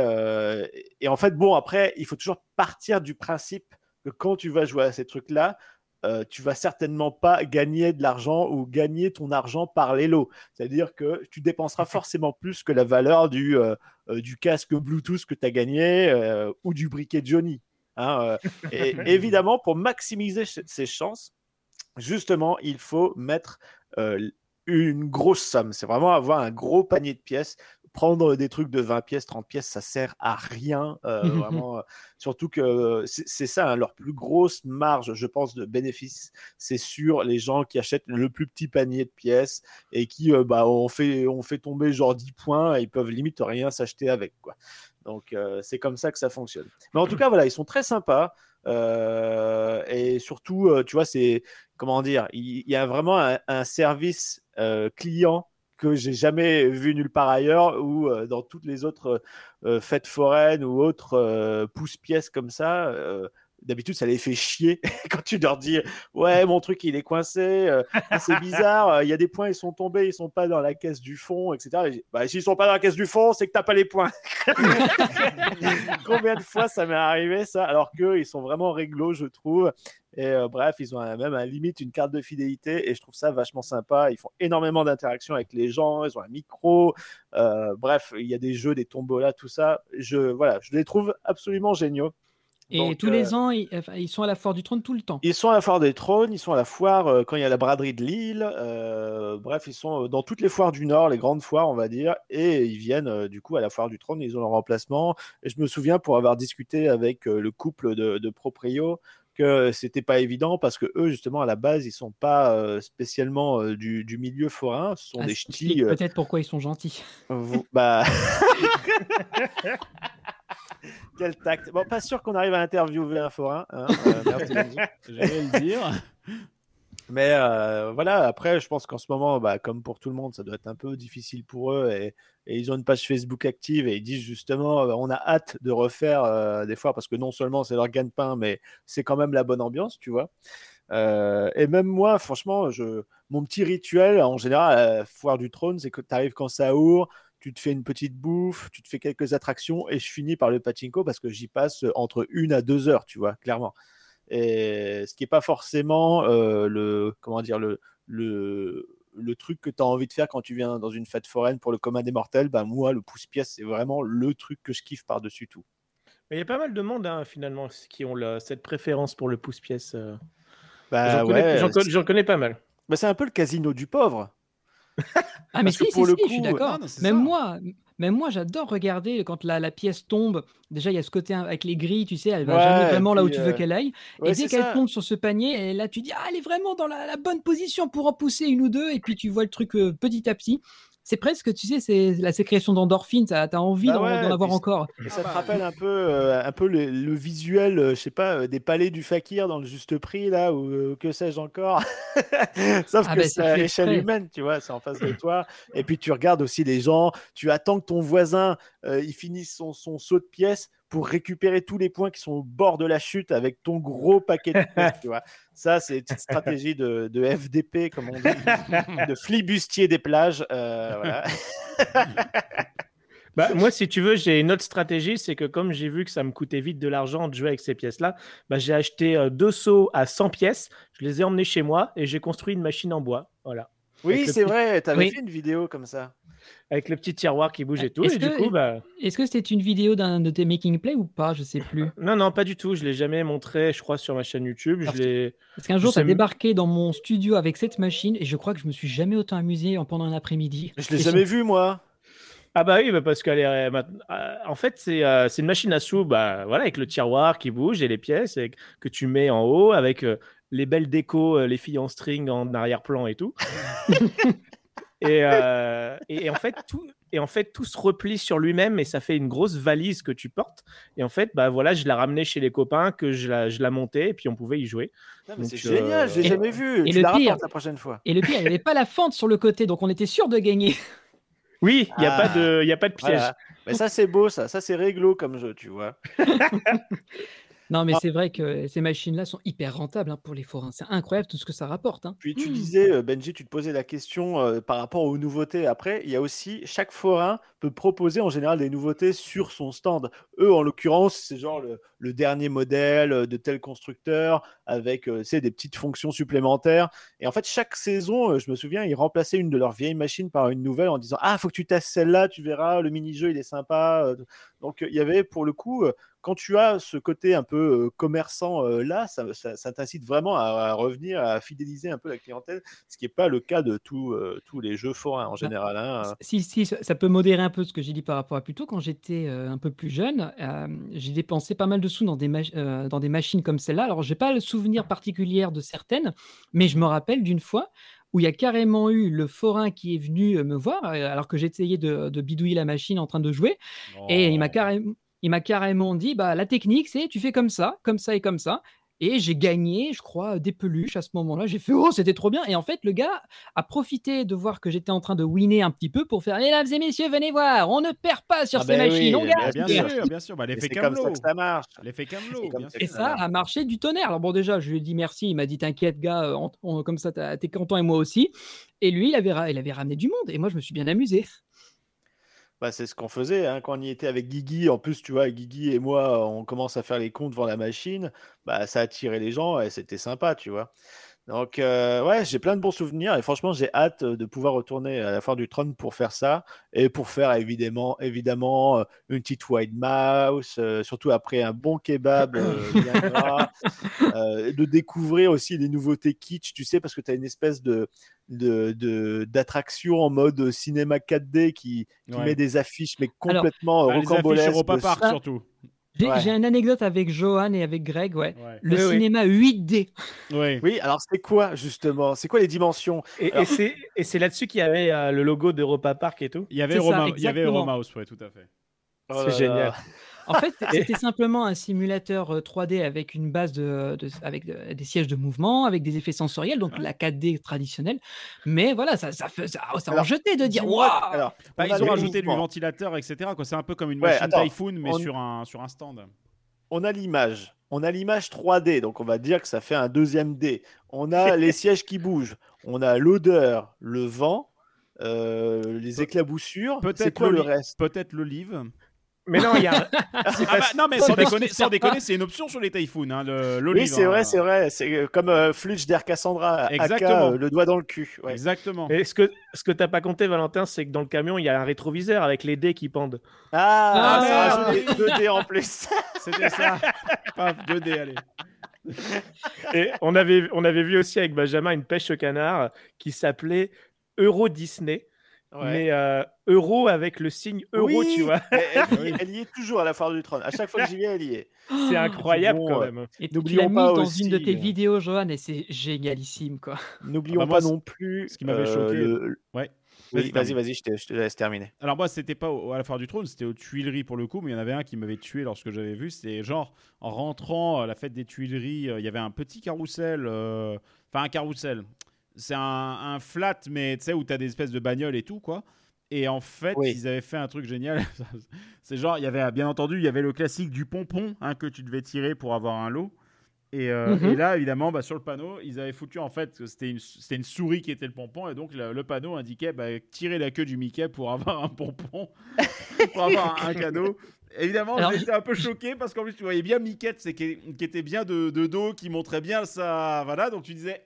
et en fait, bon, après, il faut toujours partir du principe que quand tu vas jouer à ces trucs-là, euh, tu vas certainement pas gagner de l'argent ou gagner ton argent par les lots. C'est-à-dire que tu dépenseras forcément plus que la valeur du, euh, euh, du casque Bluetooth que tu as gagné euh, ou du briquet Johnny. hein, et évidemment, pour maximiser ses chances, justement, il faut mettre une grosse somme. C'est vraiment avoir un gros panier de pièces. Prendre des trucs de 20 pièces, 30 pièces, ça sert à rien. euh, vraiment, euh, surtout que c'est c'est ça, hein, leur plus grosse marge, je pense, de bénéfice, c'est sur les gens qui achètent le plus petit panier de pièces et qui, euh, bah, on fait, on fait tomber genre 10 points et ils peuvent limite rien s'acheter avec. Quoi. Donc, euh, c'est comme ça que ça fonctionne. Mais en tout cas, voilà, ils sont très sympas. euh, et surtout, euh, tu vois, c'est comment dire, il, il y a vraiment un, un service euh, client que j'ai jamais vu nulle part ailleurs ou euh, dans toutes les autres euh, fêtes foraines ou autres euh, pousse-pièces comme ça. euh, D'habitude, ça les fait chier quand tu leur dis Ouais, mon truc il est coincé, euh, ah, c'est bizarre, euh, il y a des points, ils sont tombés, ils sont pas dans la caisse du fond, etc. Et bah, s'ils sont pas dans la caisse du fond, c'est que t'as pas les points. Combien de fois ça m'est arrivé ça Alors qu'eux, ils sont vraiment réglo, je trouve. Et euh, bref, ils ont un- même à la limite une carte de fidélité et je trouve ça vachement sympa. Ils font énormément d'interactions avec les gens, ils ont un micro. euh, bref, il y a des jeux, des tombolas, tout ça. Je, voilà, je les trouve absolument géniaux. Et Donc, tous les euh, ans, ils, sont à la foire du trône tout le temps. ils sont à la foire des trônes, ils sont à la foire euh, quand il y a la braderie de Lille. euh, bref, ils sont dans toutes les foires du Nord, les grandes foires, on va dire. Et ils viennent du coup à la foire du trône, ils ont leur remplacement. Et je me souviens pour avoir discuté avec le couple de, de proprio que c'était pas évident parce que eux, justement, à la base, ils sont pas euh, spécialement euh, du, du milieu forain. Ce sont Ah, des ch'tis. euh, Peut-être pourquoi ils sont gentils. vous- bah. Quel tact. Bon, pas sûr qu'on arrive à interviewer un forain. hein, euh, le dire. Mais euh, voilà, après, je pense qu'en ce moment, bah, comme pour tout le monde, ça doit être un peu difficile pour eux. Et, ils ont une page Facebook active et ils disent justement, euh, on a hâte de refaire euh, des fois parce que non seulement c'est leur gagne-pain, mais c'est quand même la bonne ambiance, tu vois. Et même moi, franchement, mon petit rituel en général à foire du trône, c'est que tu arrives quand ça ouvre, tu te fais une petite bouffe, tu te fais quelques attractions et je finis par le pachinko parce que j'y passe entre une à deux heures, tu vois, clairement. Et ce qui n'est pas forcément euh, le, comment dire, le, le, le truc que tu as envie de faire quand tu viens dans une fête foraine pour le commun des mortels, ben moi, le pouce-pièce, c'est vraiment le truc que je kiffe par-dessus tout. Mais il y a pas mal de monde hein, finalement qui ont la- cette préférence pour le pouce-pièce. euh. Bah J'en connais, ouais, j'en con- c'est- j'en connais pas mal. Bah, c'est un peu le casino du pauvre. Ah mais si, pour si, le si, je suis coup, d'accord. même ça. moi, même moi, j'adore regarder quand la, la pièce tombe. Déjà, il y a ce côté avec les grilles, tu sais, elle va Ouais, jamais vraiment là où tu veux euh, qu'elle aille. ouais, et dès qu'elle tombe sur ce panier, et là, tu dis, ah, elle est vraiment dans la, la bonne position pour en pousser une ou deux. Et puis tu vois le truc euh, petit à petit. C'est presque, tu sais, c'est la sécrétion d'endorphine. T'as as envie Bah d'en ouais, d'en avoir encore. Et ça te rappelle un peu, euh, un peu le, le visuel, euh, je sais pas, euh, des palais du fakir dans le juste prix, là, ou euh, que sais-je encore. Sauf Ah que ben, c'est à l'échelle humaine, tu vois, c'est en face de toi. Et puis tu regardes aussi les gens, tu attends que ton voisin, euh, il finisse son, son saut de pièces pour récupérer tous les points qui sont au bord de la chute avec ton gros paquet de tu vois. Ça, c'est une petite stratégie de, de FDP, comme on dit, de flibustier des plages. euh, voilà. Bah, moi, si tu veux, j'ai une autre stratégie, c'est que comme j'ai vu que ça me coûtait vite de l'argent de jouer avec ces pièces-là, bah, j'ai acheté euh, deux seaux à 100 pièces, je les ai emmenés chez moi et j'ai construit une machine en bois. Voilà. Oui, le c'est vrai, tu avais Oui. fait une vidéo comme ça. Avec le petit tiroir qui bouge et tout. Est-ce Et du que- coup, bah... Est-ce que c'était une vidéo d'un de tes making play ou pas? Je sais plus. Non, non, pas du tout. Je l'ai jamais montré, je crois, sur ma chaîne YouTube. Je Parce l'ai. Parce qu'un jour, tu sais débarqué dans mon studio avec cette machine et je crois que je me suis jamais autant amusé en pendant un après-midi. Je l'ai Et jamais vu, moi. Ah bah oui, bah parce qu'elle est euh, euh, en fait c'est euh, c'est une machine à sous, bah voilà avec le tiroir qui bouge et les pièces et que- que tu mets en haut avec euh, les belles décos, euh, les filles en string en arrière-plan et tout. et, euh, et, et en fait tout et en fait tout se replie sur lui-même et ça fait une grosse valise que tu portes Et en fait, bah voilà, je la ramenais chez les copains, que je la, je la montais et puis on pouvait y jouer. C'est génial, je l'ai Et- jamais vu. et tu le la pire- la prochaine fois. Et le pire, il n'y avait pas la fente sur le côté, donc on était sûr de gagner. Oui, il n'y a, Ah. pas de- il y a pas de piège. Voilà. Mais ça, c'est beau, ça. Ça, c'est réglo comme jeu, tu vois. Non, mais Ah. c'est vrai que ces machines-là sont hyper rentables hein, pour les forains. C'est incroyable tout ce que ça rapporte. hein. Puis tu Mmh. disais, euh, Benji, tu te posais la question euh, par rapport aux nouveautés. Après, il y a aussi, chaque forain peut proposer en général des nouveautés sur son stand. Eux, en l'occurrence, c'est genre le, le dernier modèle euh, de tel constructeur avec euh, des petites fonctions supplémentaires. Et en fait, chaque saison, euh, je me souviens, ils remplaçaient une de leurs vieilles machines par une nouvelle en disant Ah, faut que tu testes celle-là, tu verras, le mini-jeu, il est sympa. Donc, il y avait pour le coup, quand tu as ce côté un peu euh, commerçant euh, là, ça, ça- ça t'incite vraiment à, à revenir, à fidéliser un peu la clientèle, ce qui n'est pas le cas de tous euh, tous les jeux forains en général. hein. Si, si, ça peut modérer un peu ce que j'ai dit par rapport à plus tôt. Quand j'étais un peu plus jeune, j'ai dépensé pas mal de sous dans des, mach- dans des machines comme celle-là. Alors, j'ai pas le souvenir particulier de certaines, mais je me rappelle d'une fois où il y a carrément eu le forain qui est venu me voir, alors que j'essayais de, de bidouiller la machine en train de jouer, et il m'a carrément, il m'a carrément dit, bah, la technique, c'est tu fais comme ça, comme ça et comme ça. Et j'ai gagné, je crois, des peluches à ce moment-là. J'ai fait, oh, c'était trop bien. Et en fait, le gars a profité de voir que j'étais en train de winner un petit peu pour faire, mesdames et messieurs, venez voir, on ne perd pas sur Ah ces ben oui, machines, on bien gagne. Bien sûr. sûr, bien sûr. Bah, Et l'effet c'est comme ça Camelot. que ça marche. L'effet Camelot, Et ça a marché du tonnerre. Alors bon, déjà, je lui ai dit merci. Il m'a dit t'inquiète, gars, euh, on- on- comme ça, t'es content et moi aussi. Et lui, il avait, il avait ramené du monde. Et moi, je me suis bien amusé. Bah, c'est ce qu'on faisait hein, quand on y était avec Guigui. En plus, tu vois, Guigui et moi, on commence à faire les comptes devant la machine. Bah, ça attirait les gens et c'était sympa, tu vois. Donc, euh, ouais, j'ai plein de bons souvenirs et franchement, j'ai hâte euh, de pouvoir retourner à la foire du trône pour faire ça et pour faire évidemment, évidemment euh, une petite white mouse, euh, surtout après un bon kebab euh, bien gras, de découvrir aussi les nouveautés kitsch, tu sais, parce que tu as une espèce de de- de- d'attraction en mode cinéma 4D qui, qui Ouais. met des affiches mais Alors- complètement euh, Bah, les affiches rocambolesques. Europa Park ça- surtout. J'ai Ouais. une anecdote avec Johan et avec Greg, ouais. Ouais. Le Oui, oui. cinéma 8D. Ouais. Oui, alors c'est quoi justement? C'est quoi les dimensions? Et, Alors- et c'est là-dessus qu'il y avait euh, le logo d'Europa Park et tout? Il y avait ça, Roma, il y avait exactement. Romaus, ouais, tout à fait. Oh C'est génial. En fait, c'était simplement un simulateur euh, 3D avec une base de, de- avec de- des sièges de mouvement, avec des effets sensoriels, donc la 4D traditionnelle. Mais voilà, ça, ça, fait- ça, ça en Alors, jetait de dire waouh. Bah, ils a ont rajouté du ventilateur, etc. quoi. C'est un peu comme une Ouais, machine attends, Typhoon, mais on- sur, un, sur un stand. on a l'image. On a l'image 3D, donc on va dire que ça fait un deuxième D. On a les sièges qui bougent. On a l'odeur, le vent, euh, les éclaboussures. C'est Peut-être quoi le reste? Peut-être l'olive. Mais non, il y a. Ah bah, non, mais sans déconner, sans déconner, c'est une option sur les Typhoon, hein, le-. Oui, c'est hein. vrai, c'est vrai. C'est euh, comme euh, Flutch d'Air Cassandra. Exactement. Aka, euh, le doigt dans le cul. Ouais. Exactement. Mais ce que ce que t'as pas compté, Valentin, c'est que dans le camion, il y a un rétroviseur avec les dés qui pendent. Ah, Ah, ça rajoute des 2D en plus. C'était ça. Paf, 2D, allez. Et on avait, on avait vu aussi avec Benjamin une pêche au canard qui s'appelait Euro Disney. Ouais. Mais euh, euro avec le signe euro, Oui, tu vois. Elle, y est- elle y est toujours à la foire du trône. À chaque fois que j'y vais, elle y est. C'est incroyable Bon, quand même. Et tu l'as mis pas dans aussi, une de tes euh, vidéos, Johan, et c'est génialissime, quoi. N'oublions Ah bah pas non plus. ce qui m'avait euh, choqué- le- Ouais. Oui, Vas-y, vas-y, je te, je te laisse terminer. Alors moi, c'était pas au- à la foire du trône, c'était aux Tuileries pour le coup, mais il y en avait un qui m'avait tué lorsque j'avais vu. C'était genre en rentrant à la fête des Tuileries, euh, il y avait un petit carrousel, euh, enfin un carrousel. C'est un, un flat, mais tu sais où t'as des espèces de bagnoles et tout quoi. Et en fait, Oui. ils avaient fait un truc génial. C'est genre, il y avait bien entendu, il y avait le classique du pompon hein, que tu devais tirer pour avoir un lot. Et, euh, Mhm. et là, évidemment, bah, sur le panneau, ils avaient foutu en fait que c'était une, une souris qui était le pompon, et donc le, le panneau indiquait bah, tirer la queue du Mickey pour avoir un pompon, pour avoir un, un cadeau. Évidemment, j'étais un peu choqué parce qu'en plus, tu voyais bien Mickey, c'est qui, qui était bien de, de dos, qui montrait bien ça. Voilà, donc tu disais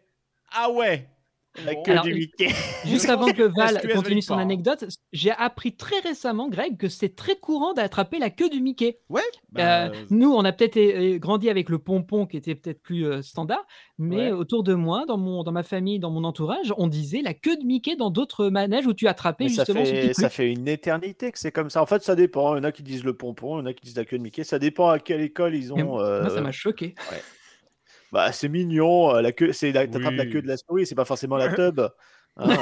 Ah ouais Queue Alors, du Mickey. Juste avant que Val continue son anecdote, j'ai appris très récemment, Greg, que c'est très courant d'attraper la queue du Mickey. Ouais Euh, bah, nous, on a peut-être é- grandi avec le pompon qui était peut-être plus euh, standard, mais Ouais. autour de moi, dans, mon, dans ma famille, dans mon entourage, on disait la queue de Mickey dans d'autres manèges où tu attrapais Mais ça justement ce fait, ça fait une éternité que c'est comme ça. En fait, ça dépend. Il y en a qui disent le pompon, il y en a qui disent la queue de Mickey. Ça dépend à quelle école ils ont. Moi, ça euh, m'a choqué. Bah, c'est mignon. euh, La queue, c'est la- t'attrapes la queue de la souris, c'est pas forcément la tub. hein,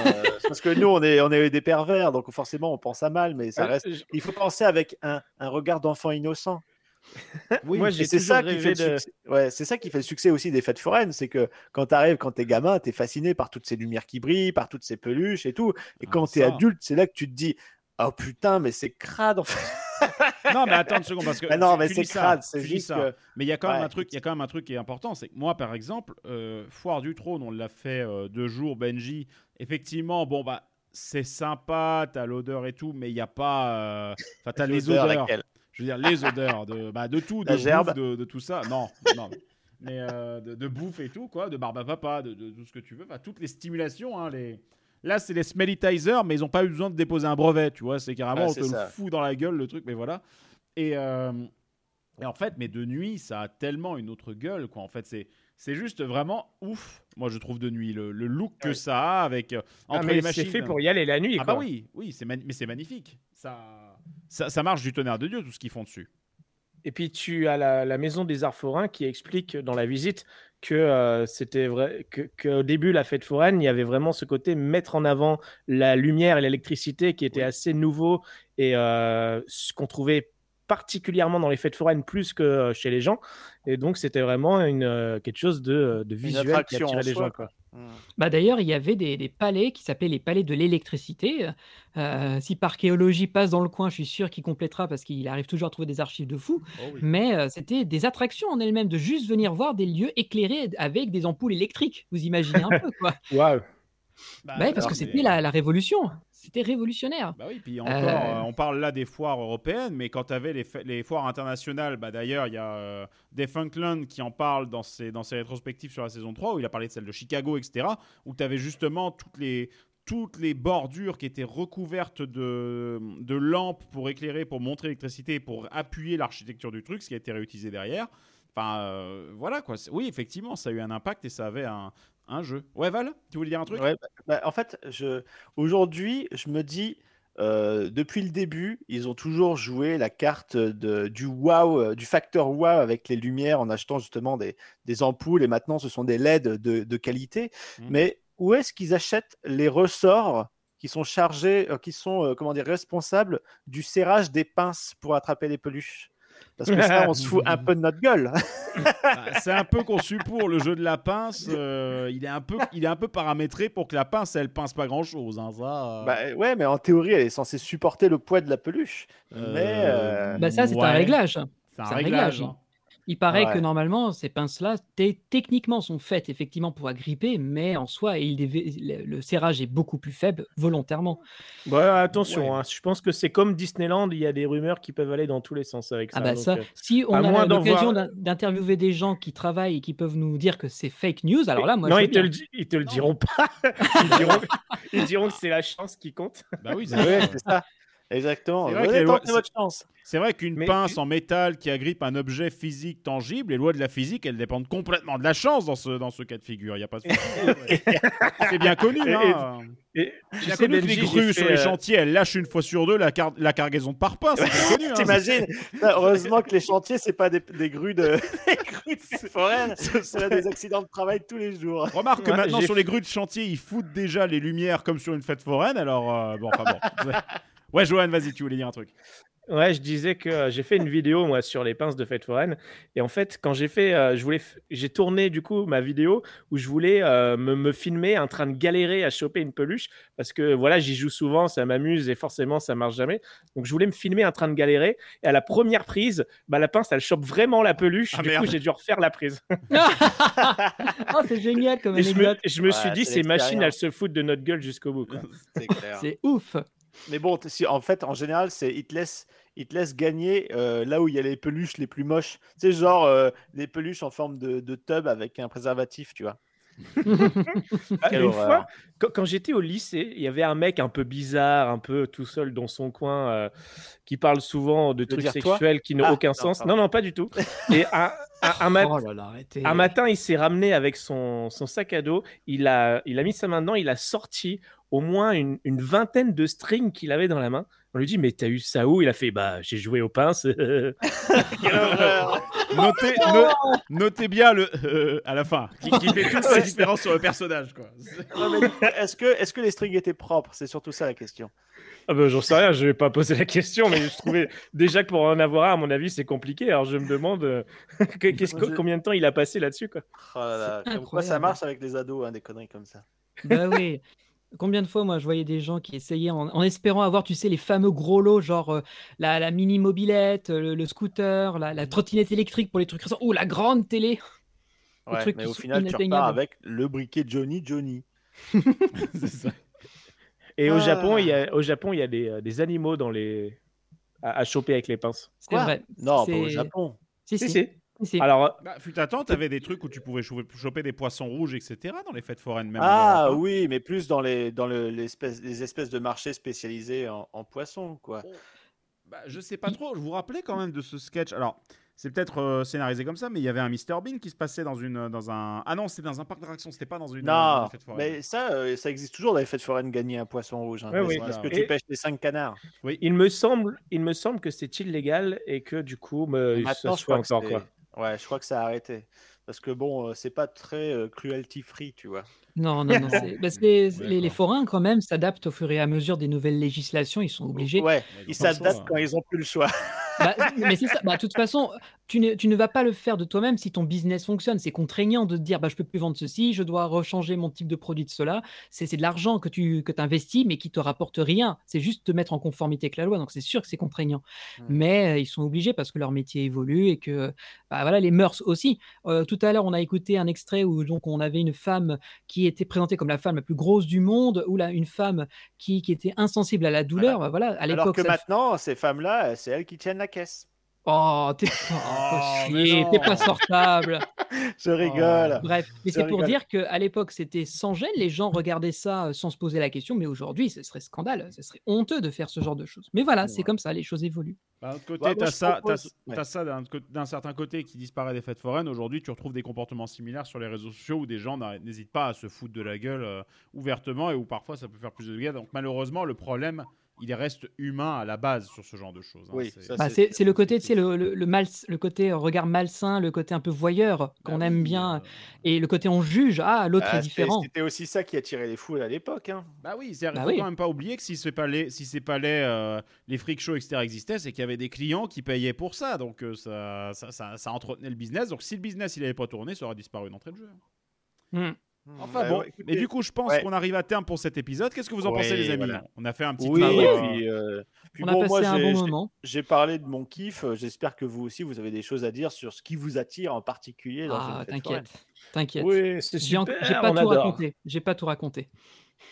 euh, parce que nous, on est, on est des pervers, donc forcément, on pense à mal, mais ça Euh, reste. Il faut penser avec un, un regard d'enfant innocent. Oui, Moi, et j'ai c'est ça qui fait le de- succès. Ouais, c'est ça qui fait le succès aussi des fêtes foraines, c'est que quand tu arrives, quand t'es gamin, t'es fasciné par toutes ces lumières qui brillent, par toutes ces peluches et tout. Et Ah, quand t'es ça. adulte, c'est là que tu te dis, oh putain, mais c'est crade en fait. Non, mais attends une seconde parce que Mais non, mais c'est crade, c'est juste ça. que- Mais il y a quand même Ouais. un truc, il y a quand même un truc qui est important, c'est que moi, par exemple, euh, Foire du Trône, on l'a fait euh, deux jours, Benji. Effectivement, bon bah c'est sympa, t'as l'odeur et tout, mais il y a pas, euh, enfin t'as les odeurs. laquelle Je veux dire les odeurs de, bah, de tout, de bouffe, de, de tout ça. Non, non. Mais de, de bouffe et tout, quoi, de barbe à papa, de, tout ce que tu veux, enfin, toutes les stimulations, hein, les. Là, c'est les smellitizers, mais ils n'ont pas eu besoin de déposer un brevet, tu vois. C'est carrément, Ouais, on c'est te ça. le fout dans la gueule, le truc, mais voilà. Et, euh, et en fait, mais de nuit, ça a tellement une autre gueule, quoi. En fait, c'est. C'est juste vraiment ouf, moi je trouve de nuit, le, le look que ça a avec euh, Ah, entre mais les c'est machines. fait pour y aller la nuit, Ah bah oui, oui, c'est mais c'est magnifique. Ça, ça, ça marche du tonnerre de Dieu tout ce qu'ils font dessus. Et puis tu as la, la maison des arts forains qui explique dans la visite que euh, c'était vrai que qu'au début la fête foraine il y avait vraiment ce côté mettre en avant la lumière et l'électricité qui était assez nouveau et euh, ce qu'on trouvait particulièrement dans les fêtes foraines plus que chez les gens et donc c'était vraiment une quelque chose de, de visuel qui attirait les soi, gens quoi. Bah d'ailleurs, il y avait des, des palais qui s'appelaient les palais de l'électricité. Euh, si Parchéologie passe dans le coin, je suis sûr qu'il complétera parce qu'il arrive toujours à trouver des archives de fou. Mais euh, c'était des attractions en elles-mêmes, de juste venir voir des lieux éclairés avec des ampoules électriques. Vous imaginez un peu quoi Waouh. Bah, Bah parce que mais- c'était la, la révolution. C'était révolutionnaire. Bah oui, puis encore, Euh, euh, on parle là des foires européennes, mais quand tu avais les, foires internationales, bah d'ailleurs, il y a euh, Defunctland qui en parle dans ses, dans ses rétrospectives sur la saison 3, où il a parlé de celle de Chicago, etc., où tu avais justement toutes les, toutes les bordures qui étaient recouvertes de, de lampes pour éclairer, pour montrer l'électricité, pour appuyer l'architecture du truc, ce qui a été réutilisé derrière. Enfin, euh, voilà quoi. Oui, effectivement, ça a eu un impact et ça avait un, un jeu. Ouais, Val, tu voulais dire un truc? Ouais, bah, bah, en fait, je... aujourd'hui, je me dis, euh, depuis le début, ils ont toujours joué la carte de, du wow, euh, du facteur wow avec les lumières en achetant justement des, des ampoules et maintenant ce sont des LED de, de qualité. Mhm. Mais où est-ce qu'ils achètent les ressorts qui sont chargés, euh, qui sont euh, comment dire, responsables du serrage des pinces pour attraper les peluches? Parce que ça, on se fout un peu de notre gueule. Bah, c'est un peu conçu pour le jeu de la pince. euh, il, est un peu, il est un peu paramétré pour que la pince, elle pince pas grand chose. Hein, ça, euh. Bah, ouais, mais en théorie, elle est censée supporter le poids de la peluche. Mais Euh, euh, Bah ça, c'est un réglage. C'est un C'est un réglage. réglage. hein. Il paraît Ouais. que normalement, ces pinces-là, techniquement, sont faites effectivement pour agripper, mais en soi, il le, serrage est beaucoup plus faible volontairement. Ouais, attention, Ouais. hein, je pense que c'est comme Disneyland, il y a des rumeurs qui peuvent aller dans tous les sens avec ça. Ah bah donc, ça, euh, si on a l'occasion voir- d'interviewer des gens qui travaillent et qui peuvent nous dire que c'est fake news, alors là, moi, non, je ils te, le, ils te le diront pas. ils, diront, ils diront que c'est la chance qui compte. Bah oui, c'est Ouais, ça. Exactement. C'est vrai lois- qu'une Mais- pince en métal qui agrippe un objet physique tangible, les lois de la physique, elles dépendent complètement de la chance dans ce, dans ce cas de figure. Il y a pas de. C'est bien connu. Et- hein. Et, C'est tu bien sais, connu que les grues sur les euh, chantiers, elles lâchent une fois sur deux la, car- la cargaison de parpaing. C'est bien connu. hein. T'imagines Putain, Heureusement que les chantiers, c'est pas des, des grues de, des grues de foraines. C'est des accidents de travail tous les jours. Remarque que Ouais, maintenant sur les grues de chantier, ils foutent déjà les lumières comme sur une fête foraine. Alors, euh, bon, enfin bon. Ouais, Johan, vas-y, tu voulais dire un truc. Ouais, je disais que euh, j'ai fait une vidéo moi sur les pinces de fête foraine et en fait quand j'ai fait, euh, je voulais, j'ai tourné du coup ma vidéo où je voulais euh, me, me filmer en train de galérer à choper une peluche parce que voilà j'y joue souvent, ça m'amuse et forcément ça marche jamais. Donc je voulais me filmer en train de galérer et à la première prise, bah la pince elle chope vraiment la peluche. Ah, du merde. coup j'ai dû refaire la prise. Ah, c'est génial comme Et je me, anecdote. je me suis dit ces machines elles se foutent de notre gueule jusqu'au bout. quoi. C'est clair. C'est ouf. Mais bon, si, en fait, en général, c'est ils te laissent, ils te laissent gagner euh, là où il y a les peluches les plus moches. Tu sais, genre euh, les peluches en forme de, de tub avec un préservatif, tu vois. Ah, Quelle une horreur. fois, quand, quand j'étais au lycée, il y avait un mec un peu bizarre, un peu tout seul dans son coin, euh, qui parle souvent de trucs sexuels qui n'ont Ah, aucun non, sens. pardon. Non, non, pas du tout. Et un, un- un mat- Oh là là, arrêtez. un matin, il s'est ramené avec son, son sac à dos, il a, il a mis sa main dedans, il a sorti au moins une, une vingtaine de strings qu'il avait dans la main. On lui dit, mais t'as eu ça où? Il a fait, bah, j'ai joué aux pinces. notez, no- notez bien le euh, à la fin, qui, qui fait toute la différence sur le personnage. Quoi. Est-ce que, est que les strings étaient propres? C'est surtout ça la question. Ah bah, j'en sais rien, je vais pas poser la question, mais je trouvais déjà que pour en avoir un, à mon avis, c'est compliqué. Alors je me demande euh, que- qu'est-ce que- combien de temps il a passé là-dessus. Quoi? Oh là là, Comme quoi ça marche avec les ados, hein, des conneries comme ça. Bah oui. Combien de fois, moi, je voyais des gens qui essayaient en, en espérant avoir, tu sais, les fameux gros lots, genre euh, la, la mini mobilette, euh, le, le scooter, la, la trottinette électrique pour les trucs récents, ou la grande télé. Ouais, mais qui au final, tu repars avec le briquet Johnny Johnny. Et au Ah. Japon, il y a, au Japon, il y a des, euh, des animaux dans les... à, à choper avec les pinces. C'est vrai. Non, pas au Japon. Si, Si, si. si. Si. Alors, Bah, fut un temps, t'avais des trucs où tu pouvais choper, choper des poissons rouges, etc. dans les fêtes foraines même. Ah oui, mais plus dans les dans le, les espèces de marchés spécialisés en, en poissons, quoi. Bah, je sais pas trop. Je vous rappelais quand même de ce sketch. Alors, c'est peut-être euh, scénarisé comme ça, mais il y avait un Mr Bean qui se passait dans une dans un. Ah non, c'était dans un parc d'attractions. C'était pas dans une. euh, dans Non, fête foraine. mais ça, euh, ça existe toujours dans les fêtes foraines, gagner un poisson rouge. hein. Ouais, oui. parce que Et- tu pêches les cinq canards. il me semble, il me semble que c'est illégal et que du coup, me, ça Maintenant, se que encore. Quoi. Ouais, je crois que ça a arrêté. Parce que bon, euh, c'est pas très euh, cruelty free, tu vois. Non, non, non. bah, les, les forains, quand même, s'adaptent au fur et à mesure des nouvelles législations. Ils sont obligés. Ouais, ils s'adaptent choix. quand ils ont plus le choix. Bah, mais c'est ça. Bah, de toute façon, tu ne, tu ne vas pas le faire de toi-même si ton business fonctionne. C'est contraignant de te dire bah, je peux plus vendre ceci, je dois rechanger mon type de produit de cela. C'est de l'argent que tu que investis, mais qui te rapporte rien. C'est juste te mettre en conformité avec la loi. Donc c'est sûr que c'est contraignant. Mais euh, ils sont obligés parce que leur métier évolue et que bah, voilà, les mœurs aussi. Euh, tout à l'heure, on a écouté un extrait où donc, on avait une femme qui était présentée comme la femme la plus grosse du monde, ou là, une femme qui, qui était insensible à la douleur. Bah, voilà, à Alors que maintenant, ces femmes-là, c'est elles qui tiennent la caisse. Oh, t'es Oh, pas, chier, t'es pas sortable. Je rigole. Bref, mais c'est pour dire qu'à l'époque, c'était sans gêne. Les gens regardaient ça euh, sans se poser la question. Mais aujourd'hui, ce serait scandale. Ce serait honteux de faire ce genre de choses. Mais voilà, c'est comme ça. Les choses évoluent. D'un autre côté, Bah, t'as ça, propose- t'as- ouais. t'as ça d'un certain côté qui disparaît des fêtes foraines. Aujourd'hui, tu retrouves des comportements similaires sur les réseaux sociaux où des gens n'hésitent pas à se foutre de la gueule euh, ouvertement et où parfois ça peut faire plus de dégâts. Donc malheureusement, le problème, il reste humain à la base sur ce genre de choses. hein. Oui, C'est- ça, Bah, c'est c'est le côté, tu sais, le, le, le mal, le côté regard malsain, le côté un peu voyeur qu'on Bah aime oui, bien, euh, et le côté on juge. Ah, l'autre Ah, est différent. C'était aussi ça qui attirait les foules à l'époque. Hein. Bah oui, c'est Bah faut oui. quand même pas oublier que si c'est pas les, si c'est pas les, euh, les freak shows etc existaient, c'est qu'il y avait des clients qui payaient pour ça, donc euh, ça, ça, ça, ça entretenait le business. Donc si le business il avait pas tourné, ça aurait disparu d'entrée de jeu. Hmm. Enfin Bah, bon, ouais, écoutez, mais du coup je pense ouais. qu'on arrive à terme pour cet épisode. Qu'est-ce que vous en Ouais, pensez les amis voilà. On a fait un petit Oui, travail, et euh, puis, euh, puis On a passé moi, un j'ai- bon moment. J'ai parlé de mon kiff. euh, J'espère que vous aussi, vous avez des choses à dire sur ce qui vous attire en particulier dans Ah, t'inquiète, t'inquiète. Oui, c'est super. j'ai pas tout raconté. J'ai pas tout raconté.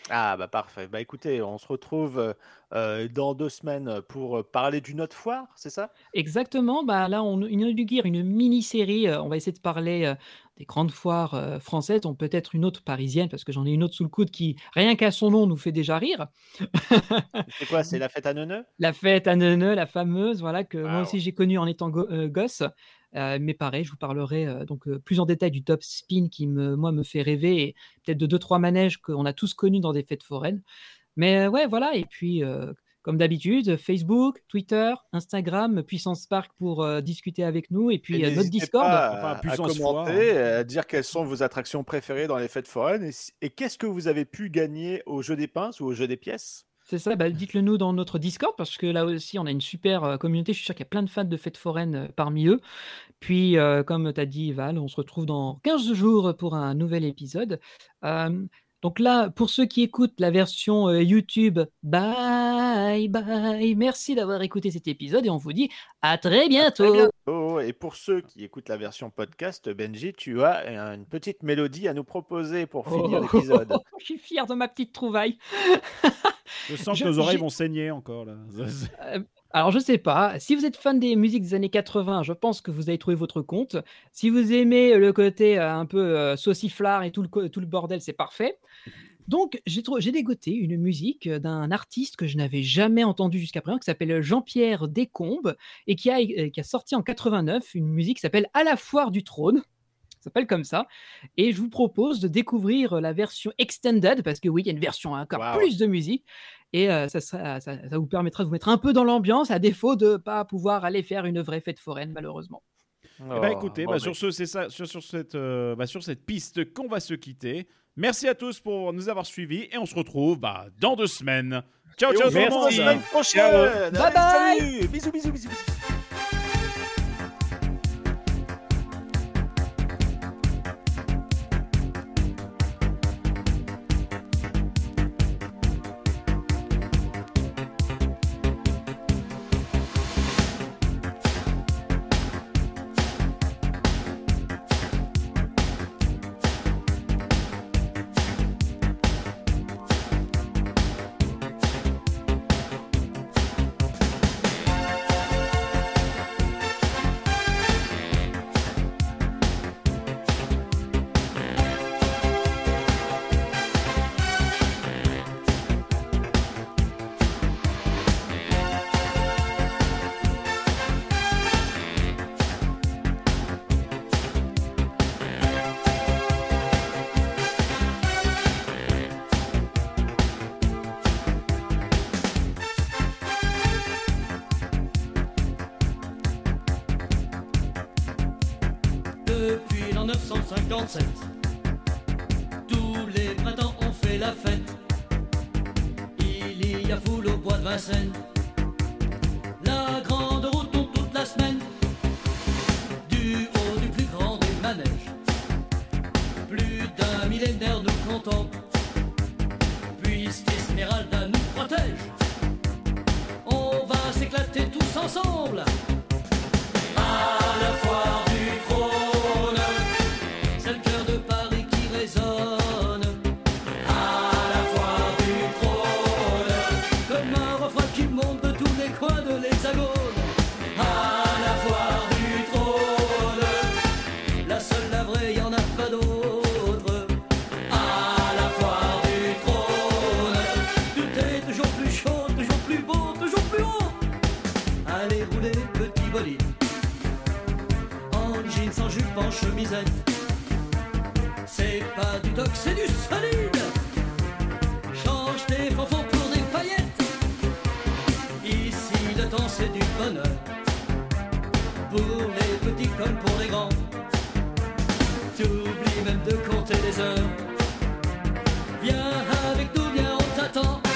Ah bah parfait. Bah écoutez, on se retrouve euh, euh, dans deux semaines pour euh, parler d'une autre foire, c'est ça? Exactement. Bah là, on inaugure une mini-série. On va essayer de parler euh, des grandes foires euh, françaises, on peut-être une autre parisienne, parce que j'en ai une autre sous le coude qui, rien qu'à son nom, nous fait déjà rire. C'est quoi? C'est la fête à Neuneu? La fête à Neuneu, la fameuse, voilà, que moi aussi j'ai connue en étant go- gosse. Euh, mais pareil, je vous parlerai euh, donc euh, plus en détail du top spin qui me, moi, me fait rêver et peut-être de deux trois manèges qu'on a tous connus dans des fêtes foraines. Mais euh, ouais, voilà. Et puis, euh, comme d'habitude, Facebook, Twitter, Instagram, Puissance Park pour euh, discuter avec nous et puis Et euh, notre Discord. pas à, Enfin, à puissance foire, commenter, à dire quelles sont vos attractions préférées dans les fêtes foraines et qu'est-ce que vous avez pu gagner au jeu des pinces ou au jeu des pièces? C'est ça, bah, dites-le nous dans notre Discord parce que là aussi on a une super euh, communauté. Je suis sûr qu'il y a plein de fans de fêtes foraines euh, parmi eux. Puis, euh, comme tu as dit, Val, on se retrouve dans 15 jours pour un nouvel épisode. Euh, donc là, pour ceux qui écoutent la version euh, YouTube, bye bye. Merci d'avoir écouté cet épisode et on vous dit à très bientôt. Très bientôt. Et pour ceux qui écoutent la version podcast, Benji, tu as une petite mélodie à nous proposer pour finir Oh, l'épisode. je suis fier de ma petite trouvaille. Je sens que nos oreilles vont saigner encore là. Euh, alors, je sais pas. Si vous êtes fan des musiques des années 80, je pense que vous avez trouvé votre compte. Si vous aimez le côté euh, un peu euh, sauciflard et tout le, tout le bordel, c'est parfait. Donc, j'ai dégoté une musique d'un artiste que je n'avais jamais entendu jusqu'à présent, qui s'appelle Jean-Pierre Descombes, et qui a, euh, qui a sorti en 89 une musique qui s'appelle À la foire du trône. S'appelle comme ça. Et je vous propose de découvrir la version extended, parce que oui, il y a une version à encore plus de musique. Et euh, ça, sera- ça, ça vous permettra de vous mettre un peu dans l'ambiance, à défaut de ne pas pouvoir aller faire une vraie fête foraine, malheureusement. Eh Oh, ben, écoutez, bah, sur, ce, c'est ça, sur, sur cette, euh, bah, sur cette piste qu'on va se quitter. Merci à tous pour nous avoir suivis et on se retrouve bah, dans deux semaines. Ciao, ciao, tout le monde. la semaine prochaine. Ciao. Bye bye. Salut. Bisous, bisous, bisous. Depuis l'an 957, tous les printemps on fait la fête. Il y a foule au bois de Vincennes. La grande route tourne toute la semaine. Du haut du plus grand des manèges. Plus d'un millénaire nous contemple. Puisqu'Esmeralda nous protège. On va s'éclater tous ensemble. À la foire c'est du bonheur. Pour les petits comme pour les grands. T'oublies même de compter les heures. Viens avec nous, viens, on t'attend.